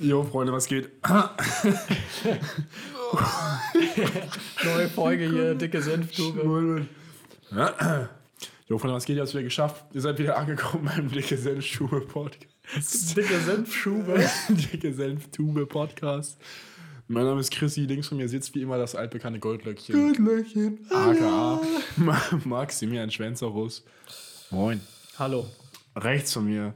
Jo, Freunde, was geht? Neue Folge hier, dicke Senftube. Jo, Freunde, was geht? Ihr habt es wieder geschafft. Ihr seid wieder angekommen beim Dicke Senftube Podcast. Dicke Senfschube. Dicke Senftube Podcast. Mein Name ist Chrissy, links von mir sitzt wie immer das altbekannte Goldlöckchen. Goldlöckchen. AKA Ma- Maximilian Schwänzerus. Moin. Hallo. Rechts von mir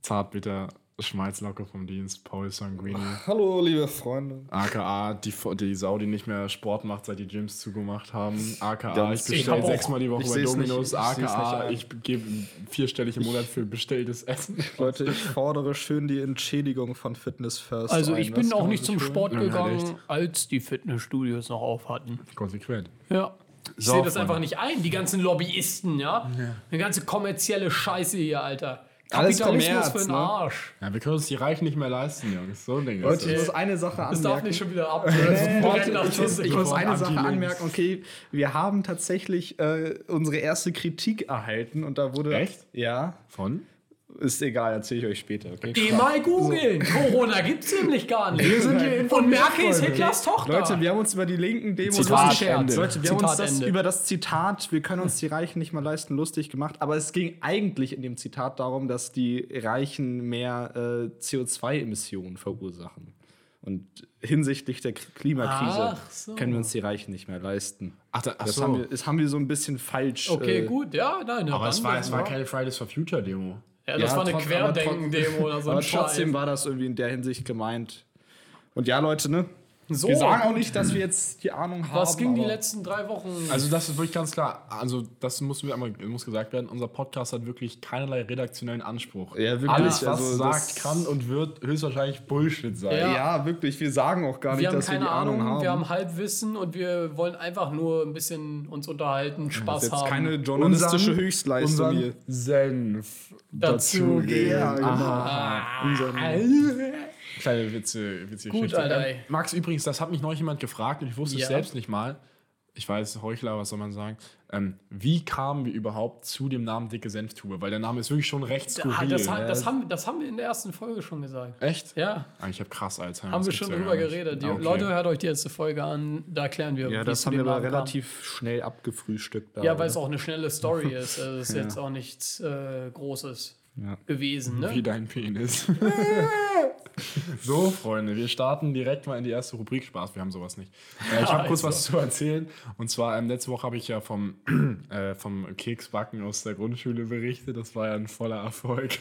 Zartbitter Schmalzlocke vom Dienst, Paul Sanguini. Hallo, liebe Freunde. AKA die, die Sau, die nicht mehr Sport macht, seit die Gyms zugemacht haben. AKA Ganz- ich Ich bestelle sechsmal die Woche ich bei Dominos. ich nicht AKA ein. ich gebe vierstellig im Monat für bestelltes Essen. Leute, ich fordere schön die Entschädigung von Fitness First. Also ein. ich Das bin kann auch nicht zum. Sport Ja, gegangen, echt. als die Fitnessstudios noch auf hatten. Konsequent. Ja. Ich So, sehe das einfach nicht ein, die ganzen Lobbyisten, ja? Eine ganze kommerzielle Scheiße hier, Alter. Alles Kapitalismus für den ne? Arsch. Ja, wir können uns die Reichen nicht mehr leisten, Jungs. So ein Ding ist ich muss eine Sache Das darf anmerken. nicht schon wieder ab. Ich muss, ich muss eine Sache anmerken. Okay, wir haben tatsächlich äh, unsere erste Kritik erhalten und da wurde. Echt? Ja. Von? Ist egal, erzähle ich euch später. Okay? Geh mal googeln. Corona gibt's nämlich gar nicht. Wir sind hier Und Merkel ist. Hitlers Tochter. Leute, wir haben uns über die linken Demos Zitat lustig Ende. Leute, wir haben uns Zitat das Ende. über das Zitat, wir können uns die Reichen nicht mehr leisten, lustig gemacht. Aber es ging eigentlich in dem Zitat darum, dass die Reichen mehr äh, CO2-Emissionen verursachen. Und hinsichtlich der Klimakrise so. können wir uns die Reichen nicht mehr leisten. Ach, da, ach Das, so. haben wir, das haben wir so ein bisschen falsch. okay, äh, gut, ja, nein. aber es war, es war keine Fridays for Future Demo. Ja, das Ja, war eine Querdenken-Demo oder so ein Aber trotzdem Scheiß. war das irgendwie in der Hinsicht gemeint. Und ja, Leute, ne? So, wir sagen auch nicht, dass wir jetzt die Ahnung haben. was ging die letzten drei Wochen? Also das ist wirklich ganz klar. Also das muss, mir einmal, muss gesagt werden. Unser Podcast hat wirklich keinerlei redaktionellen Anspruch. Ja, wirklich, Alles, was also sagt, das- kann und wird höchstwahrscheinlich Bullshit sein. Ja. Ja, wirklich. Wir sagen auch gar nicht, wir haben dass wir keine die Ahnung, haben. wir haben Halbwissen und wir wollen einfach nur ein bisschen uns unterhalten, Spaß jetzt haben. keine journalistische Höchstleistung unseren hier. Senf Dazu Ja, geben. genau. Aha. Unseren- Kleine Witze, witzige Gut, Geschichte. Alter, Ähm. Max, übrigens, das hat mich neulich jemand gefragt und ich wusste Ja. es selbst nicht mal. Ich weiß, Heuchler, was soll man sagen? Ähm, wie kamen wir überhaupt zu dem Namen Dicke Senftube? Weil der Name ist wirklich schon recht skurril. das, ha- das, haben, das haben wir in der ersten Folge schon gesagt. Echt? Ja, Ah, Ich habe krass Alzheimer. haben das wir schon ja drüber geredet. Die Ah, okay. Leute, hört euch die erste Folge an, da erklären wir, Ja, das haben wir aber kam. relativ schnell abgefrühstückt. Da, Ja, weil es auch eine schnelle Story ist. Also es ist jetzt auch nichts äh, Großes Ja. gewesen. Ne? Wie dein Penis. so, Freunde, wir starten direkt mal in die erste Rubrik. Spaß, wir haben sowas nicht. Äh, ich habe kurz Also. was zu erzählen. Und zwar, ähm, letzte Woche habe ich ja vom, äh, vom Keksbacken aus der Grundschule berichtet. Das war ja ein voller Erfolg.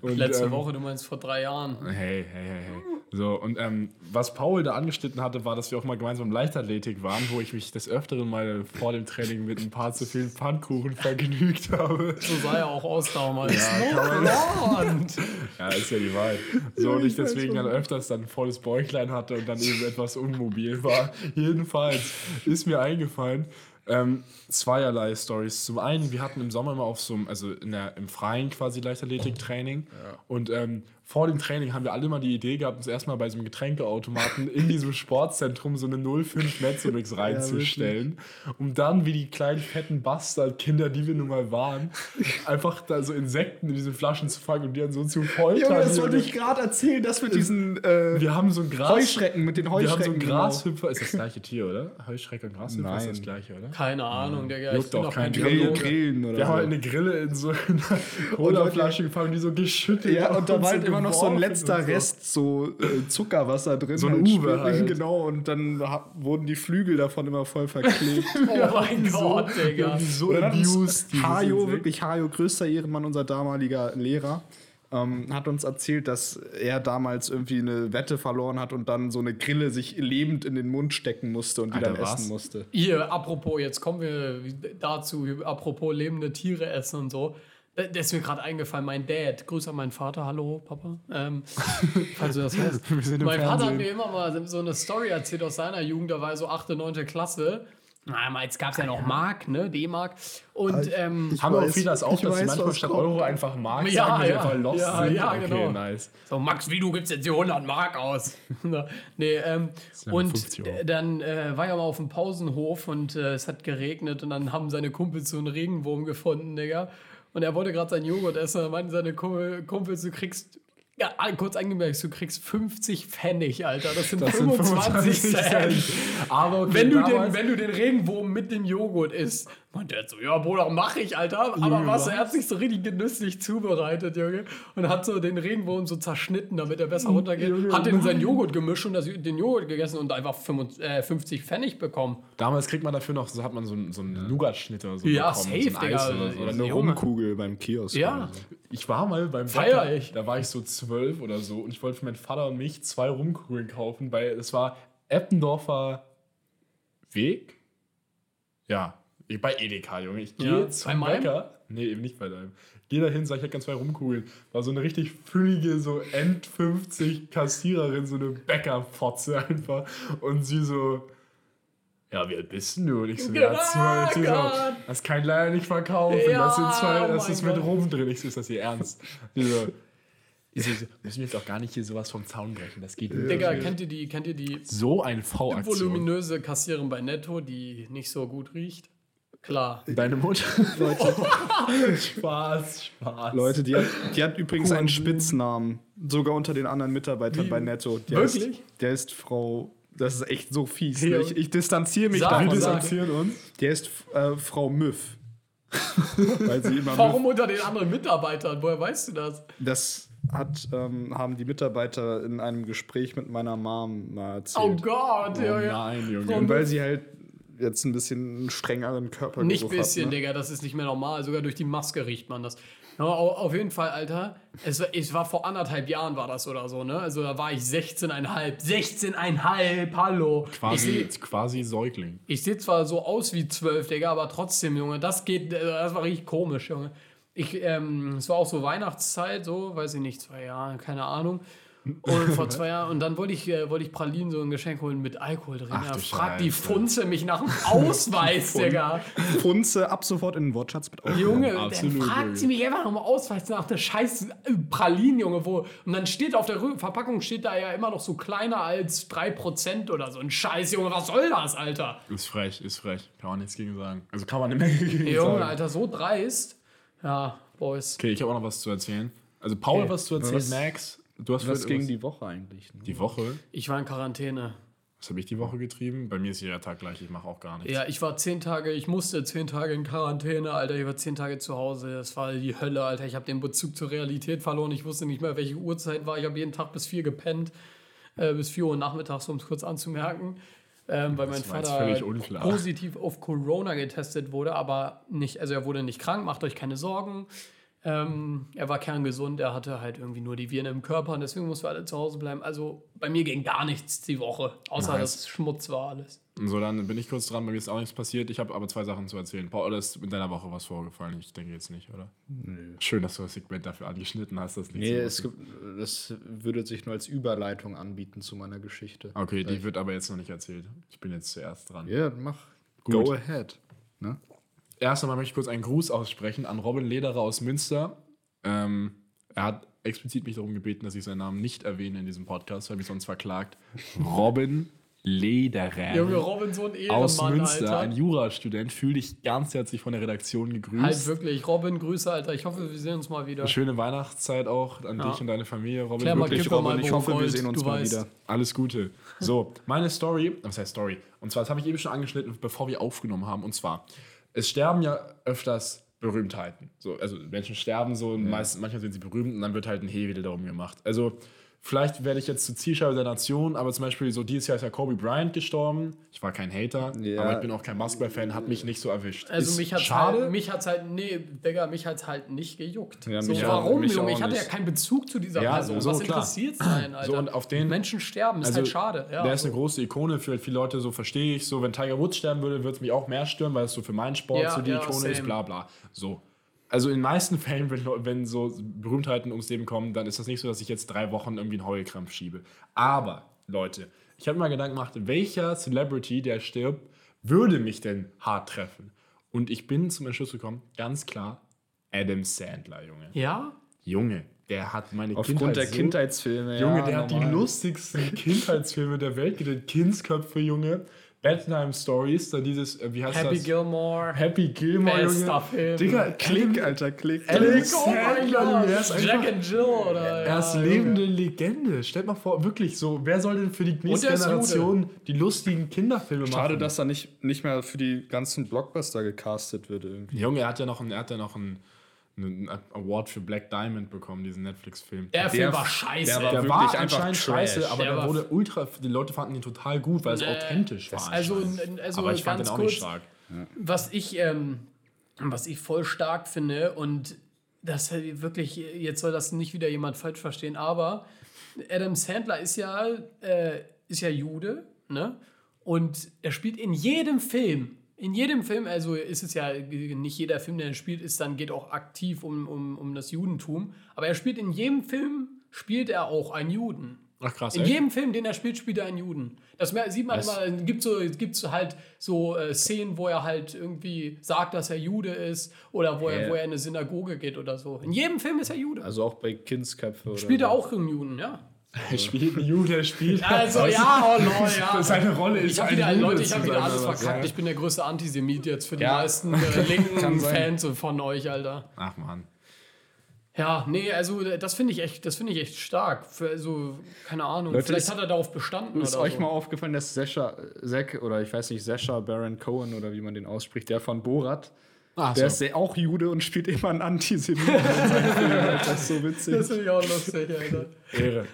Und, Letzte ähm, Woche, du meinst vor drei Jahren. Hey, hey, hey, hey. So, und ähm, was Paul da angeschnitten hatte, war, dass wir auch mal gemeinsam Leichtathletik waren, wo ich mich des Öfteren mal vor dem Training mit ein paar zu vielen Pfannkuchen vergnügt habe. So sah er auch aus damals. Blond. Ja, ist ja die Wahrheit. So, und ich deswegen dann öfters dann ein volles Bäuchlein hatte und dann eben etwas unmobil war. Jedenfalls ist mir eingefallen, ähm, zweierlei Stories. Zum einen, wir hatten im Sommer immer auf so einem, also in der, im Freien quasi Leichtathletik-Training. Und ähm, vor dem Training haben wir alle mal die Idee gehabt, uns erstmal bei so einem Getränkeautomaten in diesem Sportzentrum so eine 05 Mezzomix reinzustellen, um dann wie die kleinen fetten Bastardkinder, die wir nun mal waren, einfach da so Insekten in diese Flaschen zu fangen und die dann so zu foltern. Junge, das wollte ich gerade erzählen, das mit diesen äh, Wir haben so ein Gras. Heuschrecken, mit den Wir haben so Heuschrecken. ein genau. Grashüpfer. Ist das gleiche Tier, oder? Heuschrecke und Grashüpfer ist Nein. das gleiche, oder? Keine Ahnung. Juckt bin auch doch kein Grill. Grillen oder Wir haben so. halt eine Grille in so einer Colaflasche gefangen, die so geschüttelt Ja, und da war halt immer noch so ein letzter und so. Rest, so äh, Zuckerwasser drin. So ein halt, Uwe halt. Genau, und dann wurden die Flügel davon immer voll verklebt. Oh mein Gott, Digga. So abused, Hajo, wirklich Hajo, größter Ehrenmann, unser damaliger Lehrer, ähm, hat uns erzählt, dass er damals irgendwie eine Wette verloren hat und dann so eine Grille sich lebend in den Mund stecken musste und die Alter, dann was? essen musste. Hier, apropos, jetzt kommen wir dazu, apropos lebende Tiere essen und so. Da da ist mir gerade eingefallen, mein Dad, Grüße an meinen Vater, hallo Papa, ähm, falls du das hörst. Wir sind im mein Vater hat Fernsehen. mir immer mal so eine Story erzählt aus seiner Jugend, da war er so 8., 9. Klasse jetzt gab es ja noch Mark, ne? D-Mark. Und ähm, ich Haben auch weiß- viele das auch, dass sie manchmal statt. Euro einfach Mark Ja, sagen, ja. einfach lost Ja, sind? ja, okay, genau. nice. So, Max, wie du gibst jetzt die 100 Mark aus? nee, ähm, ja und 50 Euro. d- dann äh, war er mal auf dem Pausenhof und äh, es hat geregnet und dann haben seine Kumpels so einen Regenwurm gefunden, Digga. Und er wollte gerade seinen Joghurt essen. Dann meinten seine Kumpel- Kumpels, du kriegst, ja, kurz angemerkt, du kriegst 50 Pfennig, Alter. Das sind, Das sind 25 Cent. Aber okay, Wenn du, den, wenn du den Regenwurm mit dem Joghurt isst, meint er so, ja, Bruder, mach ich, Alter. Aber Junge, was, was? er hat sich so richtig genüsslich zubereitet, Junge. Und hat so den Regenwurm so zerschnitten, damit er besser runtergeht. Junge, hat in seinen Joghurt gemischt und das, den Joghurt gegessen und einfach 55, äh, 50 Pfennig bekommen. Damals kriegt man dafür noch, so hat man so einen, so einen Nougat-Schnitt oder so Ja, bekommen, safe, so Digga. oder so. Oder eine Junge. Rumkugel beim Kiosk. Ja. Ich war mal beim Feier Bäcker, ich. da war ich so zwölf oder so und ich wollte für meinen Vater und mich zwei Rumkugeln kaufen, weil es war Eppendorfer Weg. Ja, ich- bei Edeka, Junge. Ich gehe Ja, zum bei? Bäcker. Nee, eben nicht bei deinem. Geh da hin, sag, ich hätte ganz zwei Rumkugeln. War so eine richtig füllige, so End 50 Kassiererin, so eine Bäckerfotze einfach. Und sie so, ja, wie alt bist denn du? Und ich so, ja, zwölf. Sie so, das kann ich leider nicht verkaufen. Ja, das sind zwei, oh das mein ist mit. Rum drin. Ich so, ist das hier ernst? Die so, ich so, müssen wir jetzt auch gar nicht hier sowas vom Zaun brechen. Das geht nicht. Digga, kennt ihr die, kennt ihr die So eine V-Aktion. voluminöse Kassiererin bei Netto, die nicht so gut riecht? Klar. Deine Mutter? Spaß, Spaß. Leute, die hat, die hat übrigens einen. Spitznamen. Sogar unter den anderen Mitarbeitern Wie? bei Netto. Der Wirklich? Ist, der ist Frau. Das ist echt so fies. Ne? Ich, ich distanziere mich Sag davon. Wir distanzieren uns. Der ist äh, Frau Müff. Weil sie immer Warum Müff. unter den anderen Mitarbeitern? Woher weißt du das? Das hat, ähm, haben die Mitarbeiter in einem Gespräch mit meiner Mom mal erzählt. Oh Gott, Oh Junge. nein, Junge. Und weil sie halt jetzt ein bisschen einen strengeren Körper Nicht bisschen, Digga, das ist nicht mehr normal. Sogar durch die Maske riecht man das. Ja, au- auf jeden Fall, Alter. Es, war- es war vor anderthalb Jahren war das oder so, ne? Also da war ich 16,5. 16,5, hallo. Ich Quasi, sehe quasi Säugling. ich seh zwar so aus wie 12, Digga, aber trotzdem, Junge, das geht, das war richtig komisch, Junge. Ich, ähm, es war auch so Weihnachtszeit, so, weiß ich nicht, zwei Jahre, keine Ahnung. Und vor zwei Jahren, und dann wollte ich, äh, wollte ich Pralinen so ein Geschenk holen mit Alkohol drin. Ach Ja, fragt die. Funze mich nach dem Ausweis, Digga. Funze ab sofort in den Wortschatz mit auf. Junge, dann fragt Junge. sie mich einfach nochmal Ausweis nach der scheiß Pralinen, Junge, wo. Und dann steht auf der Verpackung steht da ja immer noch so kleiner als 3% oder so. Ein Scheiß, Junge, was soll das, Alter? Ist frech, ist frech. Kann man nichts gegen sagen. Also kann man eine Menge gegen Junge, sagen. Alter, so dreist. Ja, Boys. Okay, ich habe auch noch was zu erzählen. Also Paul, Okay. was zu erzählen, Was- Max. Du hast Was gegen die Woche eigentlich? Ne? die Woche. Ich war in Quarantäne. Was habe ich die Woche getrieben? Bei mir ist jeder Tag gleich. Ich mache auch gar nichts. Ja, ich war zehn Tage, ich musste zehn Tage in Quarantäne, Alter. Ich war zehn Tage zu Hause. Das war die Hölle, Alter. Ich habe den Bezug zur Realität verloren. Ich wusste nicht mehr, welche Uhrzeit war. Ich habe jeden Tag bis vier gepennt. Äh, bis vier Uhr nachmittags, um es kurz anzumerken. Ähm, weil mein war jetzt Vater positiv auf Corona getestet wurde, aber nicht, also er wurde nicht krank, macht euch keine Sorgen. Ähm, er war kerngesund, er hatte halt irgendwie nur die Viren im Körper und deswegen mussten wir alle zu Hause bleiben. Also bei mir ging gar nichts die Woche, außer Nice. dass Schmutz war alles. So, dann bin ich kurz dran. Bei mir ist auch nichts passiert. Ich habe aber zwei Sachen zu erzählen. Paul, oder ist in deiner Woche was vorgefallen? Ich denke jetzt nicht, oder? Schön, dass du das Segment dafür angeschnitten hast. Das Nee, es gibt, das würde sich nur als Überleitung anbieten zu meiner Geschichte. Okay, die wird aber jetzt noch nicht erzählt. Ich bin jetzt zuerst dran. Ja, mach. Gut. Go ahead. Ne? Erst einmal möchte ich kurz einen Gruß aussprechen an Robin Lederer aus Münster. Ähm, er hat explizit mich darum gebeten, dass ich seinen Namen nicht erwähne in diesem Podcast, weil mich sonst verklagt. Robin Lederer. Junge, Robinson aus Ehrenmann, Münster, Alter. ein Jurastudent. Fühl dich ganz herzlich von der Redaktion gegrüßt. Halt wirklich, Robin, Grüße, Alter. Ich hoffe, wir sehen uns mal wieder. Schöne Weihnachtszeit auch an Ja. dich und deine Familie, Robin. Klär Wirklich, Kippe Robin, ich hoffe, wir sehen uns mal weißt. wieder. Alles Gute. So, meine Story, was heißt Story? Und zwar, das habe ich eben schon angeschnitten, bevor wir aufgenommen haben. Und zwar, es sterben ja öfters Berühmtheiten. So, also Menschen sterben so, meist, manchmal sind sie berühmt und dann wird halt ein Hehl darum gemacht. Also, vielleicht werde ich jetzt zur Zielscheibe der Nation, aber zum Beispiel so dieses Jahr ist ja Kobe Bryant gestorben. Ich war kein Hater, Ja. aber ich bin auch kein Basketball-Fan, hat mich nicht so erwischt. Also Ist mich hat's schade. halt, mich hat's halt, nee, Digga, mich hat's halt nicht gejuckt. Ja, so, mich warum, mich Junge? Ich hatte ja keinen Bezug zu dieser Ja, Person. so, Was klar. interessiert's einen, Alter? So, und auf den- Menschen sterben, ist Also, halt schade. Ja, der ist eine so. große Ikone für viele Leute, so verstehe ich. So, wenn Tiger Woods sterben würde, würde es mich auch mehr stören, weil es so für meinen Sport Ja, so die ja, Ikone ist, same. bla bla. So. Also in den meisten Fällen, wenn, wenn so Berühmtheiten ums Leben kommen, dann ist das nicht so, dass ich jetzt drei Wochen irgendwie einen Heulkrampf schiebe. Aber, Leute, ich habe mir mal Gedanken gemacht, welcher Celebrity, der stirbt, würde mich denn hart treffen? Und ich bin zum Entschluss gekommen, ganz klar, Adam Sandler, Junge. Ja? Junge, der hat meine Aufgrund der so- Kindheitsfilme. Junge, ja, der hat die normal. lustigsten Kindheitsfilme der Welt gedreht. Kindsköpfe, Junge. Bedtime Stories, dann dieses, äh, wie heißt Happy das? Gilmore. Happy Gilmore, Bester Junge. Film. Digga, Klick, Alter, Klick. Alex Oh er Gott. ist einfach, Jack and Jill oder. er ist ja, lebende Junge. Legende. Stellt mal vor, wirklich so, wer soll denn für die nächste er Generation die lustigen Kinderfilme machen? Schade, dass er nicht, nicht mehr für die ganzen Blockbuster gecastet wird irgendwie. Junge, er hat ja noch einen, er hat ja noch einen, einen Award für Black Diamond bekommen, diesen Netflix-Film. Der, Film Der- war scheiße. der war Der wirklich war einfach anscheinend Trash. scheiße, aber Der der, wurde ultra, die Leute fanden ihn total gut, weil es authentisch war. also, also aber ich fand ganz den auch kurz, nicht stark. was ich, ähm, was ich voll stark finde und das äh, wirklich, jetzt soll das nicht wieder jemand falsch verstehen, aber Adam Sandler ist ja, äh, ist ja Jude, ne? Und er spielt in jedem Film, in jedem Film, also ist es ja nicht jeder Film, der er spielt, ist dann geht auch aktiv um, um, um das Judentum, aber er spielt in jedem Film, spielt er auch einen Juden. Ach krass, In echt? jedem Film, den er spielt, spielt er einen Juden. Das sieht man Was? immer, es gibt so, es gibt so halt so äh, Szenen, wo er halt irgendwie sagt, dass er Jude ist oder wo, er, Ja. wo er in eine Synagoge geht oder so. In jedem Film ist er Jude. Also auch bei Kindsköpfe oder spielt er auch einen Juden, ja. Er spielt einen Jude, er spielt. Also du, ja, oh no, ja. Seine Rolle ist Ich habe ein wieder, Leute, ich zu habe wieder alles was, verkackt. ja? Ich bin der größte Antisemit jetzt für die Ja. meisten äh, linken. Fans von euch, Alter. Ach man. Ja, nee, also das finde ich echt, das finde ich echt stark. Für, also, keine Ahnung, Leute, vielleicht ist- hat er darauf bestanden Ist oder euch so. mal aufgefallen, dass Sascha, Zack, oder ich weiß nicht, Sascha Baron Cohen oder wie man den ausspricht, der von Borat, Ach der so. ist auch Jude und spielt immer einen Antisemiten. Das ist so witzig. Das finde ich auch lustig, Alter. Ehre.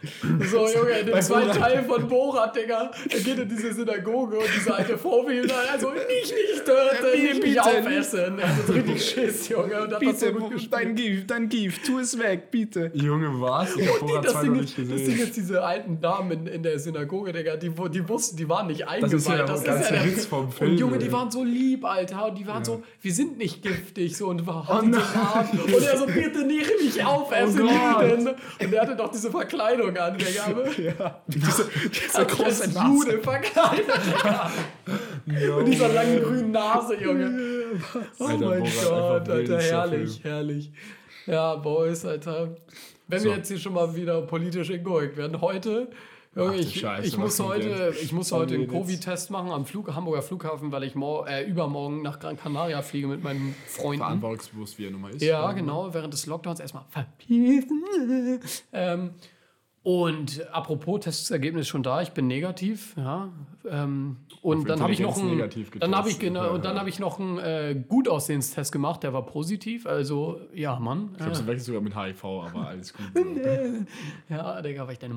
So, Junge, in dem zweiten. Teil von Borat, Digga, er geht in diese Synagoge und diese alte Frau will ihn also nicht, nicht töten, nicht mich bitte. aufessen. Er hat so richtig Schiss, Junge, und hat das so Bitte, gut gespielt. dein Gift, dein Gift, tu es weg, bitte. Junge, was? Ich hab Die, Borat das, 2 Ding noch ist, nicht das Ding gesehen. ist, diese alten Damen in, in der Synagoge, Digga, die, wo- die wussten, die waren nicht eingeweiht. ist ja der ganze Witz vom Film, Und Junge, die waren so lieb, Alter. Und die waren so, wir sind nicht giftig. So, und war oh. Und er so, bitte nicht mich aufessen, Oh Gott. Juden. Und er hatte doch diese Verkleidung an, Digga. Ja, diese, diese Also große. Jude verkleidet. Mit dieser langen grünen Nase, Junge. Oh Alter, mein Gott, Alter, herrlich, herrlich. Ja, Boys, Alter. Wenn wir So. jetzt hier schon mal wieder politisch inkorrekt werden, heute, Junge, Ach ich, Scheiße, ich muss heute, ich muss heute einen wir? Covid-Test machen am Flug, Hamburger Flughafen, weil ich mor äh, übermorgen nach Gran Canaria fliege mit meinen Freunden. Verantwortungsbewusst, wie er nun mal ist. Ja, genau, während des Lockdowns erstmal verpissen. ähm, und apropos Testergebnis schon da, ich bin negativ, ja. Ähm, und dann habe ich noch einen, dann habe ich genau, und dann habe ich noch einen äh, gut aussehenstest gemacht, der war positiv, also ja, Mann. Ich hab's Äh, verwechselt sogar mit HIV, aber alles gut. ja, Digga, war ich deine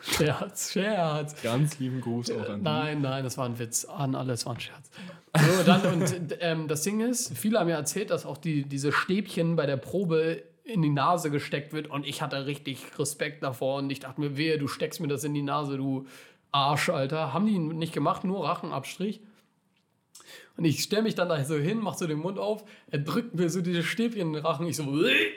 Scherz, Scherz. Ganz lieben Gruß auch an die. Nein, nein, das war ein Witz. An alles war ein Scherz. So, dann, und ähm, das Ding ist, viele haben mir erzählt, dass auch die, diese Stäbchen bei der Probe in die Nase gesteckt wird und ich hatte richtig Respekt davor und ich dachte mir, wehe, du steckst mir das in die Nase, du Arsch, Alter. Haben die nicht gemacht, nur Rachenabstrich. Und ich stelle mich dann da so hin, mach so den Mund auf, er drückt mir so diese Stäbchen in den Rachen. Ich so,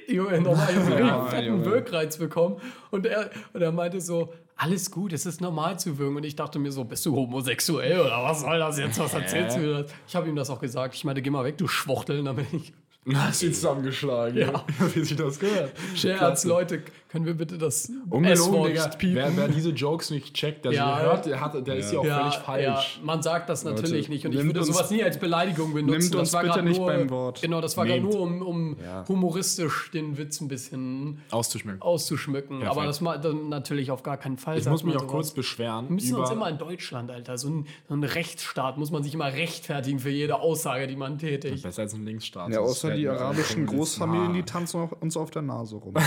Junge, nochmal, ich so einen Ja, fetten Junge. Wirkreiz bekommen. Und er, und er meinte so, alles gut, es ist normal zu wirken. Und ich dachte mir so, bist du homosexuell oder was soll das jetzt? Was erzählst du mir das? Ich habe ihm das auch gesagt. Ich meinte, geh mal weg, du Schwuchtel. Bin ich, Hast ihn zusammengeschlagen. Ja. Wie sich das gehört. Scherz, Klasse. Leute, können wir bitte das Ungelogen, S-Wort Digga. Wer, wer diese Jokes nicht checkt, der Ja. sie hört, der, hat, der ist ja auch ja, völlig ja, falsch. man sagt das natürlich Leute, nicht und ich würde uns- sowas nie als Beleidigung benutzen. nimmt das uns war bitte nicht nur, beim Wort. Genau, das war gerade nur, um, um Ja. humoristisch den Witz ein bisschen Auszuschmücken. auszuschmücken. Perfekt. Aber das ma- dann natürlich auf gar keinen Fall. Ich muss mich auch sowas. kurz beschweren. Wir müssen uns immer in Deutschland, Alter, so ein, so ein Rechtsstaat, muss man sich immer rechtfertigen für jede Aussage, die man tätigt. Besser als ein Linksstaat. Ja, außer die arabischen. Großfamilien, die tanzen auf- uns auf der Nase rum.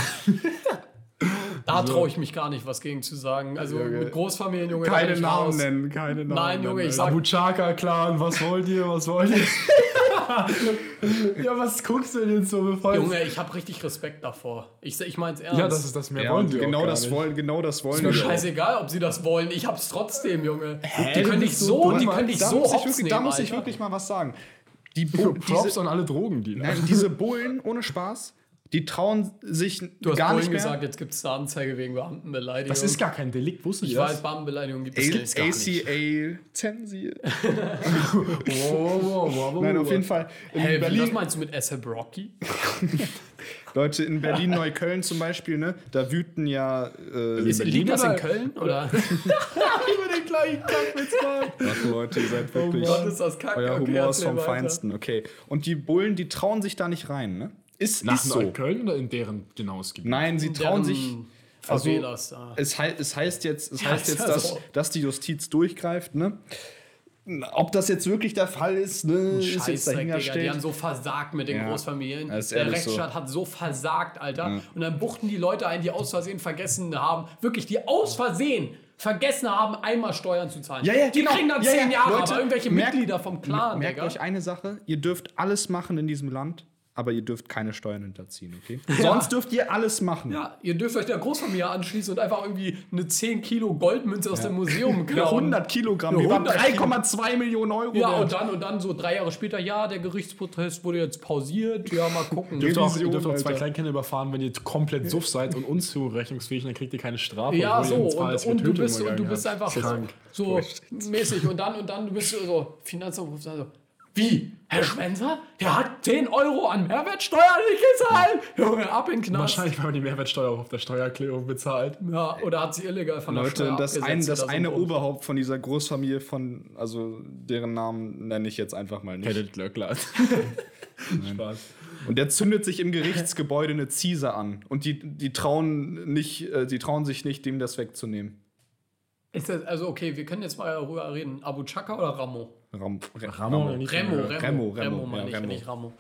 Da traue ich mich gar nicht, was gegen zu sagen. Also Junge. mit Großfamilien, Junge, bin ich raus. nennen, keine Namen Nein, Junge, ich nennen. sag- Abu Chaka-Clan, was wollt ihr, was wollt ihr? ja, was guckst du denn jetzt so bevor Junge, ich habe richtig Respekt davor. Ich, ich meine es ernst. Ja, das ist das mehr Ja, wollen und sie genau auch gar das nicht. wollen, genau das wollen Ist mir die scheißegal, ob sie das wollen. Ich hab's trotzdem, Junge. die du können dich so so, die können dich so muss, ich hops wirklich, da muss ich Alter. wirklich mal was sagen. Die, Bu Props diese, an alle Drogendealer. nein, diese Bullen, ohne Spaß, die trauen sich Du hast gar vorhin nicht mehr. gesagt, jetzt gibt es eine Anzeige wegen Beamtenbeleidigung. Das ist gar kein Delikt, wusstet ich ihr weiß? Beamtenbeleidigung gibt es nicht. gar nicht. ACA zensiert. Wow, wow, wow, wow, Nein, auf jeden Fall. In Hey, was Berlin, meinst du mit ASAP Rocky? Leute, in Berlin-Neukölln zum Beispiel, ne, da wüten ja. Äh, Ist, Berlin das in Köln? Oder? über den gleichen machen. Ach, Leute, ihr seid wirklich. Gott, ist das kacke. Euer Okay, Humor ist vom weiter. Feinsten, okay. Und die Bullen, die trauen sich da nicht rein, ne? Ist, Nach ist so. Neukölln oder in deren genaues Gebiet? Nein, sie trauen sich. Also, da. es, hei es heißt jetzt, es heißt jetzt ja dass, so. dass die Justiz durchgreift, ne? Ob das jetzt wirklich der Fall ist, ne, ist jetzt Digga. Die dahingestellt. haben so versagt mit den Ja, Großfamilien. Der ehrlich so. Rechtsstaat hat so versagt, Alter. Und dann buchten die Leute ein, die aus Versehen vergessen haben, wirklich, die aus Versehen vergessen haben, einmal Steuern zu zahlen. Ja, ja, die genau. kriegen dann Ja, ja. zehn Jahre, Leute, irgendwelche merkt- Mitglieder vom Clan, Merkt Digga. euch eine Sache, ihr dürft alles machen in diesem Land, aber ihr dürft keine Steuern hinterziehen, okay? Sonst dürft ihr alles machen. Ja, ihr dürft euch der Großfamilie anschließen und einfach irgendwie eine 10 Kilo Goldmünze aus dem Museum Ja, klauen. 100 Kilogramm, Ja, die waren 100 Kilo. 3,2 Millionen Euro Ja, wert. und dann, und dann so drei Jahre später, ja, der Gerichtsprozess wurde jetzt pausiert. Ja, mal gucken. Ihr dürft auch, ihr dürft auch zwei. Kleinkinder überfahren, wenn ihr komplett suff seid und unzurechnungsfähig, dann kriegt ihr keine Strafe. Ja, so, und, und, du bist, und du bist einfach Krank. so mäßig. Und dann, und dann, du bist so, Finanzamt so, wie? Herr Schwenzer? Der hat 10 Euro an Mehrwertsteuer nicht gezahlt? Junge, ab in den Knast. Wahrscheinlich, weil man die Mehrwertsteuer auch auf der Steuererklärung bezahlt. Ja, oder hat sie illegal von der Leute, Steuer das, ein, das eine. Oberhaupt von dieser Großfamilie von, also deren Namen nenne ich jetzt einfach mal nicht. Kenneth Glöckler. Spaß. Und der zündet sich im Gerichtsgebäude eine Ziese an. Und die, die trauen nicht, äh, die trauen sich nicht, dem das wegzunehmen. Ist das, also, okay, wir können jetzt mal darüber reden. Abu Chaka oder Ramo? Ram, Ramo, nicht Remo. Remo, Remo, Remo, Remo, meine ja, ich, Remo. nicht Ramo.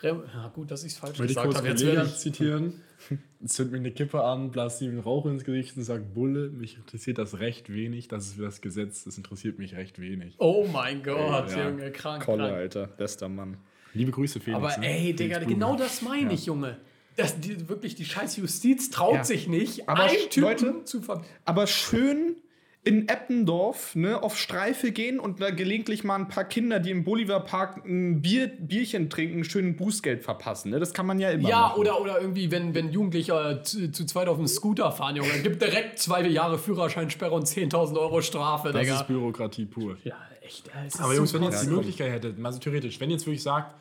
Remo. Ja, gut, dass ich es falsch ich gesagt kurz habe. Jetzt wieder. zitieren. Zünd mir eine Kippe an, blas ihm Rauch ins Gesicht und sagt, Bulle, mich interessiert das recht wenig. Das ist für das Gesetz, das interessiert mich recht wenig. Oh mein Gott, Ja. Junge, krank, Kolle, krank. Alter. Bester Mann. Liebe Grüße, Felix. Aber ne? ey, Digga, Felix genau das meine ich, Junge. Das, die, wirklich, die scheiß Justiz traut Ja. sich nicht, Aber einen sch- Typen Leute, zu ver... Aber schön in Eppendorf ne, auf Streife gehen und da gelegentlich mal ein paar Kinder, die im Bolivarpark ein Bier, Bierchen trinken, schön Bußgeld verpassen. Ne? Das kann man ja immer Ja, machen. oder, oder irgendwie, wenn, wenn Jugendliche zu, zu zweit auf dem Scooter fahren, Junge, gibt direkt zwei Jahre Führerscheinsperre und 10.000 Euro Strafe, Das Digga. ist Bürokratie pur. ja, echt. es ist Aber Jungs, wenn ihr jetzt die Möglichkeit hättet, mal so theoretisch, wenn ihr jetzt wirklich sagt,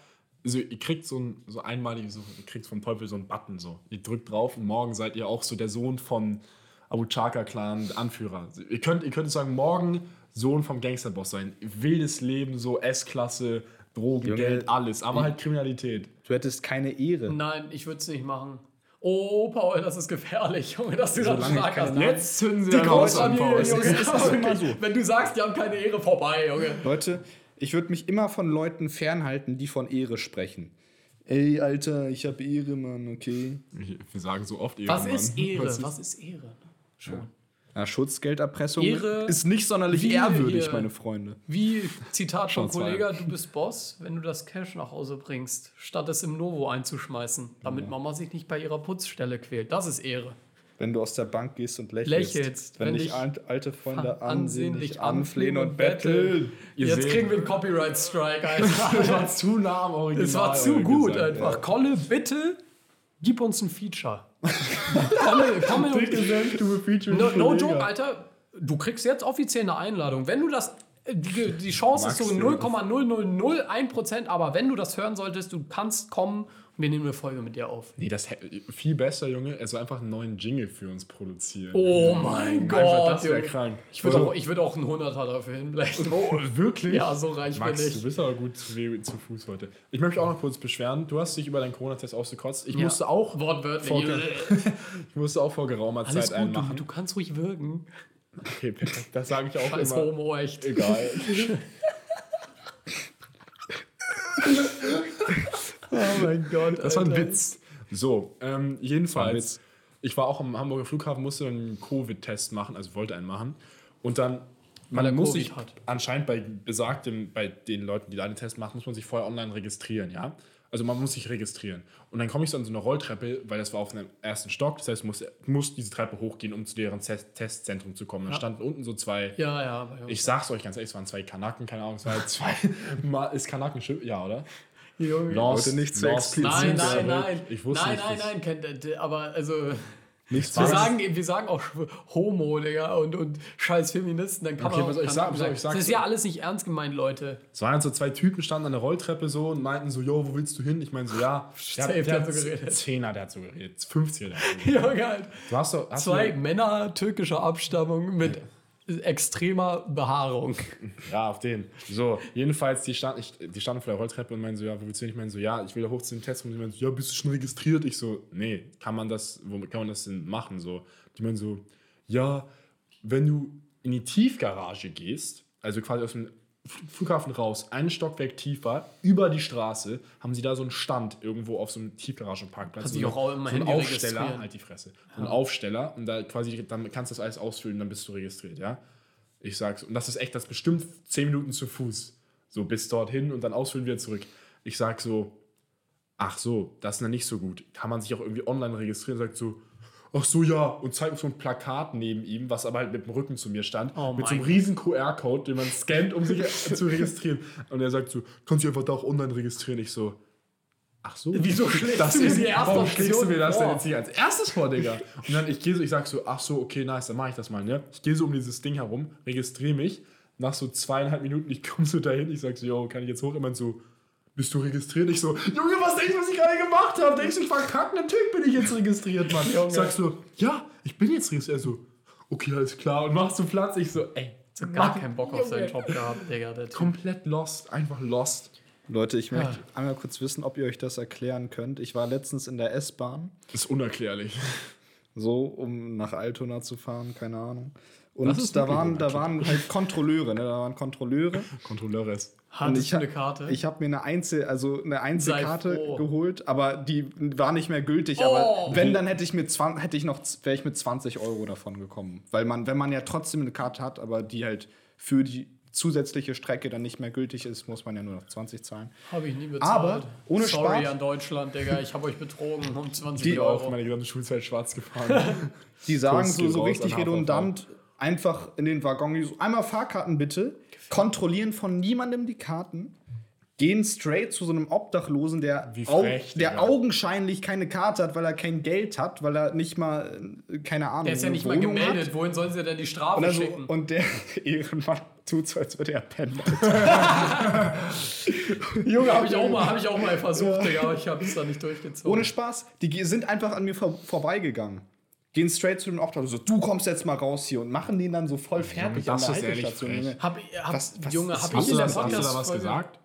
also ihr kriegt so ein so einmalig, so, ihr kriegt vom Teufel so einen Button so. Ihr drückt drauf und morgen seid ihr auch so der Sohn von Abu Chaka-Clan, Anführer. Ihr könnt, ihr könnt sagen, morgen Sohn vom Gangsterboss sein. Wildes Leben, so S-Klasse, Drogen, Junge, Geld, alles. Aber halt Kriminalität. Du hättest keine Ehre. Nein, ich würde es nicht machen. Oh, Paul, das ist gefährlich, Junge, dass du das Solange ich stark hast. Jetzt zünden sie Die Haus an, Großfamilie, Paul. Junge. ist- immer so. Wenn du sagst, die haben keine Ehre, vorbei, Junge. Leute, ich würde mich immer von Leuten fernhalten, die von Ehre sprechen. Ey, Alter, ich habe Ehre, Mann, okay. Wir sagen so oft Ehre, Was Mann. ist Ehre? Was ist- Was ist Ehre? Schon. Ja, Schutzgelderpressung Ehre- ist nicht sonderlich Wie ehrwürdig, hier- meine Freunde. Wie, Zitat zwei. Kollege, du bist Boss, wenn du das Cash nach Hause bringst, statt es im Novo einzuschmeißen, damit Mama sich nicht bei ihrer Putzstelle quält. Das ist Ehre. Wenn du aus der Bank gehst und lächelst. Lächelst, wenn, wenn dich dich alt- alte Freunde ansehnlich ansehnlich anflehen und betteln. Ihr Jetzt seht- kriegen wir einen Copyright-Strike, Das war zu nah am Original. Das war zu gut gesagt. einfach. Kolle, bitte gib uns ein Feature. Komm, komm in und No, no joke, Alter. Du kriegst jetzt offiziell eine Einladung. Wenn du das. Die, die Chance ist so Max, 0,0001%, aber wenn du das hören solltest, du kannst kommen wir nehmen eine Folge mit dir auf. Nee, das viel besser, Junge. Also einfach einen neuen Jingle für uns produzieren. Oh mein Einfach, Gott. das wäre Junge. krank. Ich würde auch, ich würd auch einen Hunderter dafür hinblechen. Oh, wirklich? Ja, so reich bin Max, ich. du bist aber gut zu, zu Fuß heute. Ich möchte mich auch noch kurz beschweren. Du hast dich über deinen Corona-Test ausgekotzt. Ich Ja. musste auch Wortwörtlich. vor, ich musste auch vor geraumer Alles Zeit gut, einen du, machen. du kannst ruhig wirken. Okay, perfekt. Das sage ich auch Scheiß immer. Homo, echt. Egal. Oh mein Gott. Das war ein. Witz. So, ähm, jedenfalls, Witz. ich war auch am Hamburger Flughafen, musste einen Covid-Test machen, also wollte einen machen. Und dann Weil man er muss Covid sich hat. anscheinend bei besagtem, bei den Leuten, die da den Test machen, muss man sich vorher online registrieren, ja? Also man muss sich registrieren. Und dann komme ich so an so eine Rolltreppe, weil das war auf einem ersten Stock. Das heißt, ich muss, muss diese Treppe hochgehen, um zu deren Test Testzentrum zu kommen. Dann standen unten so zwei Ja, ja. ich sag's euch ganz ehrlich, es waren zwei Kanaken, keine Ahnung, es waren zwei. Ist Kanaken schön? Ja, oder? Junge. Lost, Heute nicht zu Lost. explizit. Nein, Ja, nein, nein. Ich wusste nein, nicht, nein, nein, kennt, äh, aber also. Nichts Wir was- sagen, wir sagen auch Homo, Digga, und, und scheiß Feministen, dann kann Okay, man auch ich Kanaken pass auf, sagen. ich sag- Das ist ja alles nicht ernst gemeint, Leute. Es waren so zwei Typen, standen an der Rolltreppe so und meinten so, yo, wo willst du hin? Ich meine so, ja. Der Safe, hat, der der hat so geredet. Zehner, der hat so geredet. 50er, der hat so geredet. Ja, geil. Du hast doch, hast Zwei Du, Männer türkischer Abstammung mit extremer Behaarung. ja, auf den. So, jedenfalls, die, stand, ich, die standen vor der Rolltreppe und meinen so, ja, wo willst du hin? Ich meine so, ja, ich will da hoch zu dem Test. Und die meinen so, ja, bist du schon registriert? Ich so, nee, kann man das, womit kann man das denn machen? So, die meinen so, ja, wenn du in die Tiefgarage gehst, also quasi aus dem Flughafen raus, einen Stockwerk tiefer, über die Straße, haben sie da so einen Stand irgendwo auf so einem Tiefgaragenparkplatz. Kannst so auch so einen Aufsteller, registrieren. halt die Fresse. So einen Aufsteller und da quasi, dann kannst du das alles ausfüllen, dann bist du registriert, ja. Ich sag's, und das ist echt, das ist bestimmt 10 Minuten zu Fuß. So bis dorthin und dann ausfüllen wieder zurück. Ich sag so, ach so, das ist ja nicht so gut. Kann man sich auch irgendwie online registrieren? Sagt so, ach so, ja. Und zeigt so ein Plakat neben ihm, was aber halt mit dem Rücken zu mir stand. Oh mit so einem riesen QR-Code, den man scannt, um sich zu registrieren. Und er sagt so, kannst du einfach da auch online registrieren? Ich so, ach so. Wieso schlägst das du mir die erste Warum schlägst du mir das denn vor? jetzt hier als erstes vor, Digga? Und dann, ich gehe so, ich sag so, ach so, okay, nice, dann mache ich das mal, ne? Ich gehe so um dieses Ding herum, registriere mich. Nach so zweieinhalb Minuten, ich komme so dahin, ich sag so, yo, kann ich jetzt hoch? Immer so, bist du registriert? Ich so, Junge, was denkst du, was ich gerade gemacht habe? Denkst du, ich war krank? Natürlich bin ich jetzt registriert, Mann. Ich sag so, ja, ich bin jetzt registriert. Er so, okay, alles klar. Und machst du Platz? Ich so, ey, So gar Mann, keinen Bock auf seinen Junge. Job gehabt, Digga. Der typ. Komplett lost, einfach lost. Leute, ich möchte einmal kurz wissen, ob ihr euch das erklären könnt. Ich war letztens in der S-Bahn, Ist unerklärlich. so um nach Altona zu fahren, keine Ahnung. Und Das ist da waren, da waren halt Kontrolleure, ne? Da waren Kontrolleure. Kontrolleures. Hattest ich du ha- eine Karte? Ich habe mir eine Einzel, also eine Einzelkarte geholt, aber die war nicht mehr gültig. Oh. Aber wenn, dann hätte ich mit 20, hätte ich noch, wäre ich mit 20 Euro davon gekommen. Weil man, wenn man ja trotzdem eine Karte hat, aber die halt für die zusätzliche Strecke dann nicht mehr gültig ist, muss man ja nur noch 20 zahlen. Habe ich nie bezahlt. Aber ohne Sorry Spaß- an Deutschland, Digga. Ich habe euch betrogen um 20 Die Ich Euro. meine gesamte Schulzeit schwarz gefahren. Die sagen so, so richtig redundant, einfach in den Waggon, einmal Fahrkarten bitte, kontrollieren von niemandem die Karten, gehen straight zu so einem Obdachlosen, der, Wie au frech, der augenscheinlich keine Karte hat, weil er kein Geld hat, weil er nicht mal, äh, keine Ahnung, Der ist ja nicht mal Wohnung gemeldet. Hat. Wohin sollen sie denn die Strafe Und, also, schicken? und der Ehrenmann tut so, als würde er pennen. Junge, habe ich, auch mal- hab ich auch mal versucht, Digga, aber ich habe es da nicht durchgezogen. Ohne Spaß, die sind einfach an mir vor, vorbeigegangen. Gehen straight zu dem Obdachlosen, so, du kommst jetzt mal raus hier und machen den dann so voll fertig das an der Haltestation. Junge. Hab, hab, Was- was- Junge, Hast ich du, in der das, hast du da was gesagt?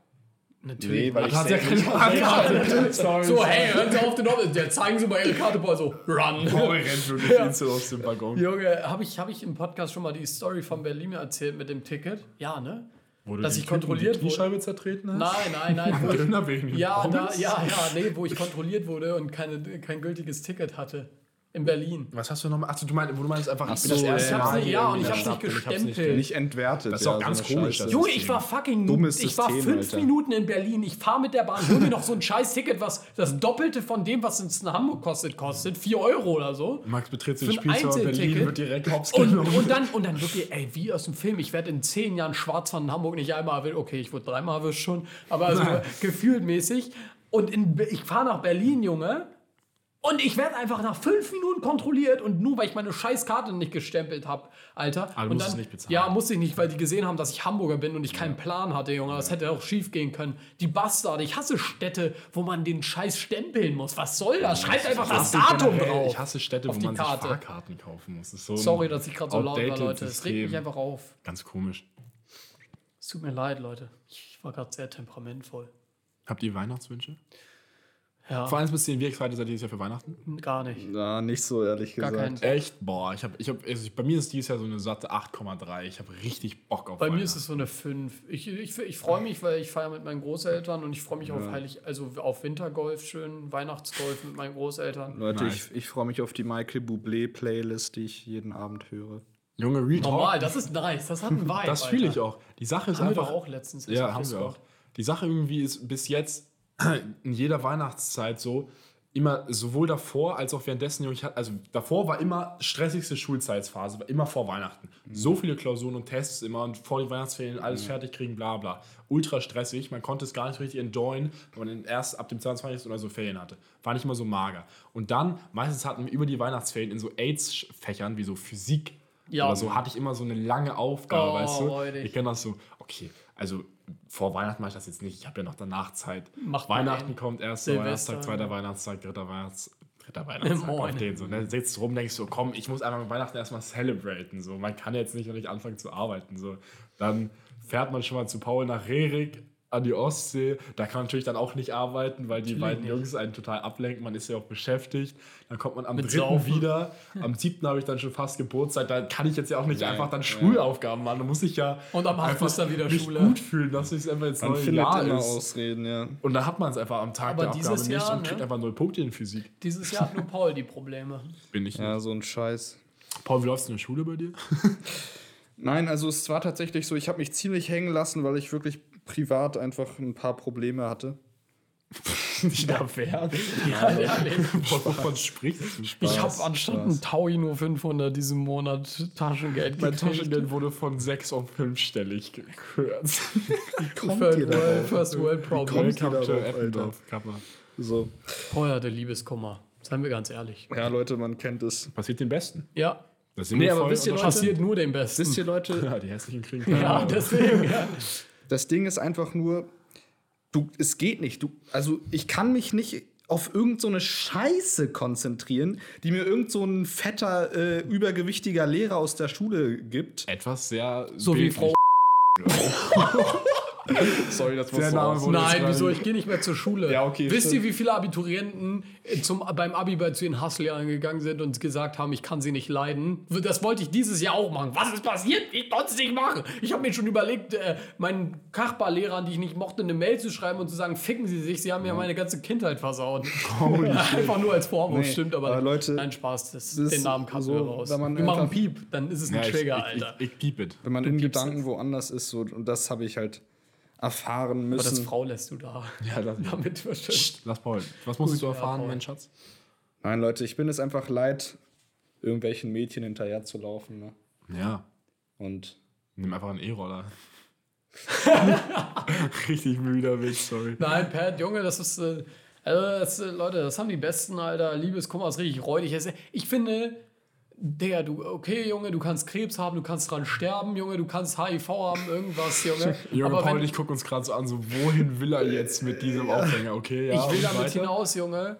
Natürlich. Nee, weil ich Hat ja keine Karte. Sorry. so, hey, hören Sie auf den Doppel. Der zeigen Sie mal Ihre Karte, boah, so, run. Paul rennt wirklich Ja. instant aus dem Waggon. Junge, habe ich, hab ich im Podcast schon mal die Story von Berlin erzählt mit dem Ticket? Ja, ne? Wo du Dass ich kontrolliert die wurde. Kniescheibe zertreten hast? Nein, nein, nein. Ich, erwähnen. ja, ist- ja, ja, nee, wo ich kontrolliert wurde und keine, kein gültiges Ticket hatte. In Berlin. Was hast du nochmal? Achso, du meinst, wo du meinst einfach, Ach ich bin so, das erste Mal nicht- hier ja, in und ich hab's Stadt nicht gestempelt. Nicht entwertet. Das ist auch ganz eine komisch, Junge, ich war fucking Dummes Ich war System, fünf Alter. Minuten in Berlin. Ich fahre mit der Bahn, hol mir noch so ein scheiß Ticket, was das Doppelte von dem, was es in Hamburg kostet, kostet. 4 Euro oder so. Max betritt Für den Spielzimmer Berlin, Einzelticket. wird direkt hops Und, und, dann, und dann wirklich, ey, wie aus dem Film, ich werde in zehn Jahren Schwarzfahren in Hamburg nicht einmal erwischt. Okay, ich wurde dreimal erwischt schon, aber also gefühlt mäßig. Und in, ich fahre nach Berlin, Junge. Und ich werde einfach nach fünf Minuten kontrolliert und nur weil ich meine scheiß Karte nicht gestempelt habe, Alter. Du und dann, es nicht bezahlen. Ja, musste ich nicht, weil die gesehen haben, dass ich Hamburger bin und ich keinen Plan hatte, Junge. Das hätte auch schief gehen können. Die Bastarde, ich hasse Städte, wo man den Scheiß stempeln muss. Was soll das? Schreibt einfach das Datum generell- drauf. Ich hasse Städte, wo man Karte. sich Fahrkarten kaufen muss. Das ist so Sorry, dass ich gerade so laut war, Leute. Es regt mich einfach auf. Ganz komisch. Es tut mir leid, Leute. Ich war gerade sehr temperamentvoll. Habt ihr Weihnachtswünsche? Ja, Vor allem bis wie excited seid ihr dieses Jahr für Weihnachten? gar nicht. Na, nicht so, ehrlich Gar gesagt. keinen. Echt? Boah, ich habe, ich hab, also bei mir ist dieses Jahr so eine satte 8,3. Ich habe richtig Bock auf Bei mir ist es so eine 5. Ich, ich, ich freue mich, weil ich feiere mit meinen Großeltern und ich freue mich auf Heilig, also auf Wintergolf schön, Weihnachtsgolf mit meinen Großeltern. Leute, Nice. ich, ich freue mich auf die Michael Bublé-Playlist, die ich jeden Abend höre. Junge, Real. Normal, das ist nice. Das hat einen Vibe. Das fühle ich auch. Die Sache ist Haben wir einfach. doch auch letztens. Ja, haben wir auch. Die Sache irgendwie ist bis jetzt in jeder Weihnachtszeit so, immer sowohl davor als auch währenddessen, ich hatte, also davor war immer stressigste Schulzeitsphase, war immer vor Weihnachten. So viele Klausuren und Tests immer und vor den Weihnachtsferien alles fertig kriegen, bla bla. Ultra stressig, man konnte es gar nicht richtig enjoyen, weil man erst ab dem 22. oder so Ferien hatte. War nicht immer so mager. Und dann, meistens hatten wir über die Weihnachtsferien in so AIDS-Fächern wie so Physik Ja. oder so, hatte ich immer so eine lange Aufgabe, Oh, weißt du? Ich kenne das so, okay, also vor Weihnachten mache ich das jetzt nicht, ich habe ja noch danach Zeit. Macht Weihnachten eh. kommt, erster Silvester, Weihnachtstag, zweiter ja. Weihnachtstag, dritter Weihnachts dritter Weihnachtstag Moin. auf den so. Ne? Sitzt rum, denkst du, komm, ich muss einfach Weihnachten erstmal celebraten. So. Man kann jetzt nicht noch nicht anfangen zu arbeiten. So. Dann fährt man schon mal zu Paul nach Rerik an die Ostsee. Da kann man natürlich dann auch nicht arbeiten, weil die beiden nicht. Jungs einen total ablenken. Man ist ja auch beschäftigt. Dann kommt man am Mit dritten Saufen. wieder. Am siebten habe ich dann schon fast Geburtstag. Da kann ich jetzt ja auch nicht Ja, einfach dann. Schulaufgaben machen. Da muss ich ja Und am einfach ist dann wieder mich Schule. gut fühlen, dass ich es einfach jetzt neue Jahr immer ist. Ausreden, ja. Und da hat man es einfach am Tag Aber der Abgabe dieses nicht Jahr, und kriegt ne? einfach null Punkte in Physik. Dieses Jahr hat nur Paul die Probleme. Bin ich Ja, so ein Scheiß. Paul, wie läuft es in der Schule bei dir? Nein, also es war tatsächlich so, ich habe mich ziemlich hängen lassen, weil ich wirklich privat einfach ein paar Probleme hatte. Nicht da wer? Ja, ehrlich. Wovon sprichst du? Ich habe Spaß, anstatt Spaß. ein Taui nur 500 diesen Monat Taschengeld Mein gekriegt. Taschengeld wurde von 6 auf 5-stellig gekürzt. Kommt Third ihr World? First World Problem. kommt ihr darauf, Eppendorf, Kappa. So. Paul hatte Liebeskummer. Seien wir ganz ehrlich. Ja, Leute, man kennt es. Passiert den Besten. Ja, Das sind Nee, aber wisst ihr, Leute- passiert nur dem Besten. Wisst ihr, Leute, Ja, die hässlichen kriegen. ja, deswegen. Ja. Das Ding ist einfach nur, du, es geht nicht. Du, also ich kann mich nicht auf irgend so eine Scheiße konzentrieren, die mir irgend so ein fetter, äh, übergewichtiger Lehrer aus der Schule gibt. Etwas sehr. So wie. Frau. Sorry, das Der Name wurde Nein, wieso? Ich gehe nicht mehr zur Schule. Ja, okay, Wisst stimmt. ihr, wie viele Abiturienten äh, zum, beim Abi bei zu den Hustleern gegangen sind und gesagt haben, ich kann sie nicht leiden? Das wollte ich dieses Jahr auch machen. Was ist passiert? Ich konnte es nicht machen. Ich habe mir schon überlegt, äh, meinen Kachbar-Lehrern, die ich nicht mochte, eine Mail zu schreiben und zu sagen, ficken sie sich, sie haben mir meine ganze Kindheit versaut. Einfach nur als Vorwurf, Nee, stimmt, aber, aber Leute, nein, Spaß, das, das den Namen cutten so, wir raus. wenn man wir machen Piep, dann ist es ein Ja, ich, Trigger, ich, Alter. ich, ich keep it. Wenn man Du in Gedanken woanders ist, so, und das habe ich halt erfahren aber das müssen. Frau lässt du da. Ja, das, Damit überstimmt. lass Paul. Was musstest du Gut, ja, erfahren, Paul. mein Schatz? Nein, Leute, ich bin es einfach leid, irgendwelchen Mädchen hinterher zu laufen. Ne? Ja. Und Nimm einfach einen E-Roller. Richtig müder Witz, sorry. Nein, Pat, Junge, das ist. Äh, also, das, äh, Leute, das haben die Besten, Alter. Liebeskummer ist richtig räudig. Ich finde, Digga, du, okay, Junge, du kannst Krebs haben, du kannst dran sterben, Junge, du kannst HIV haben, irgendwas, Junge. Junge, Aber Paul wenn, ich gucken uns gerade so an, so wohin will er jetzt mit diesem Aufhänger? Okay, ja. ich will damit weiter? hinaus, Junge.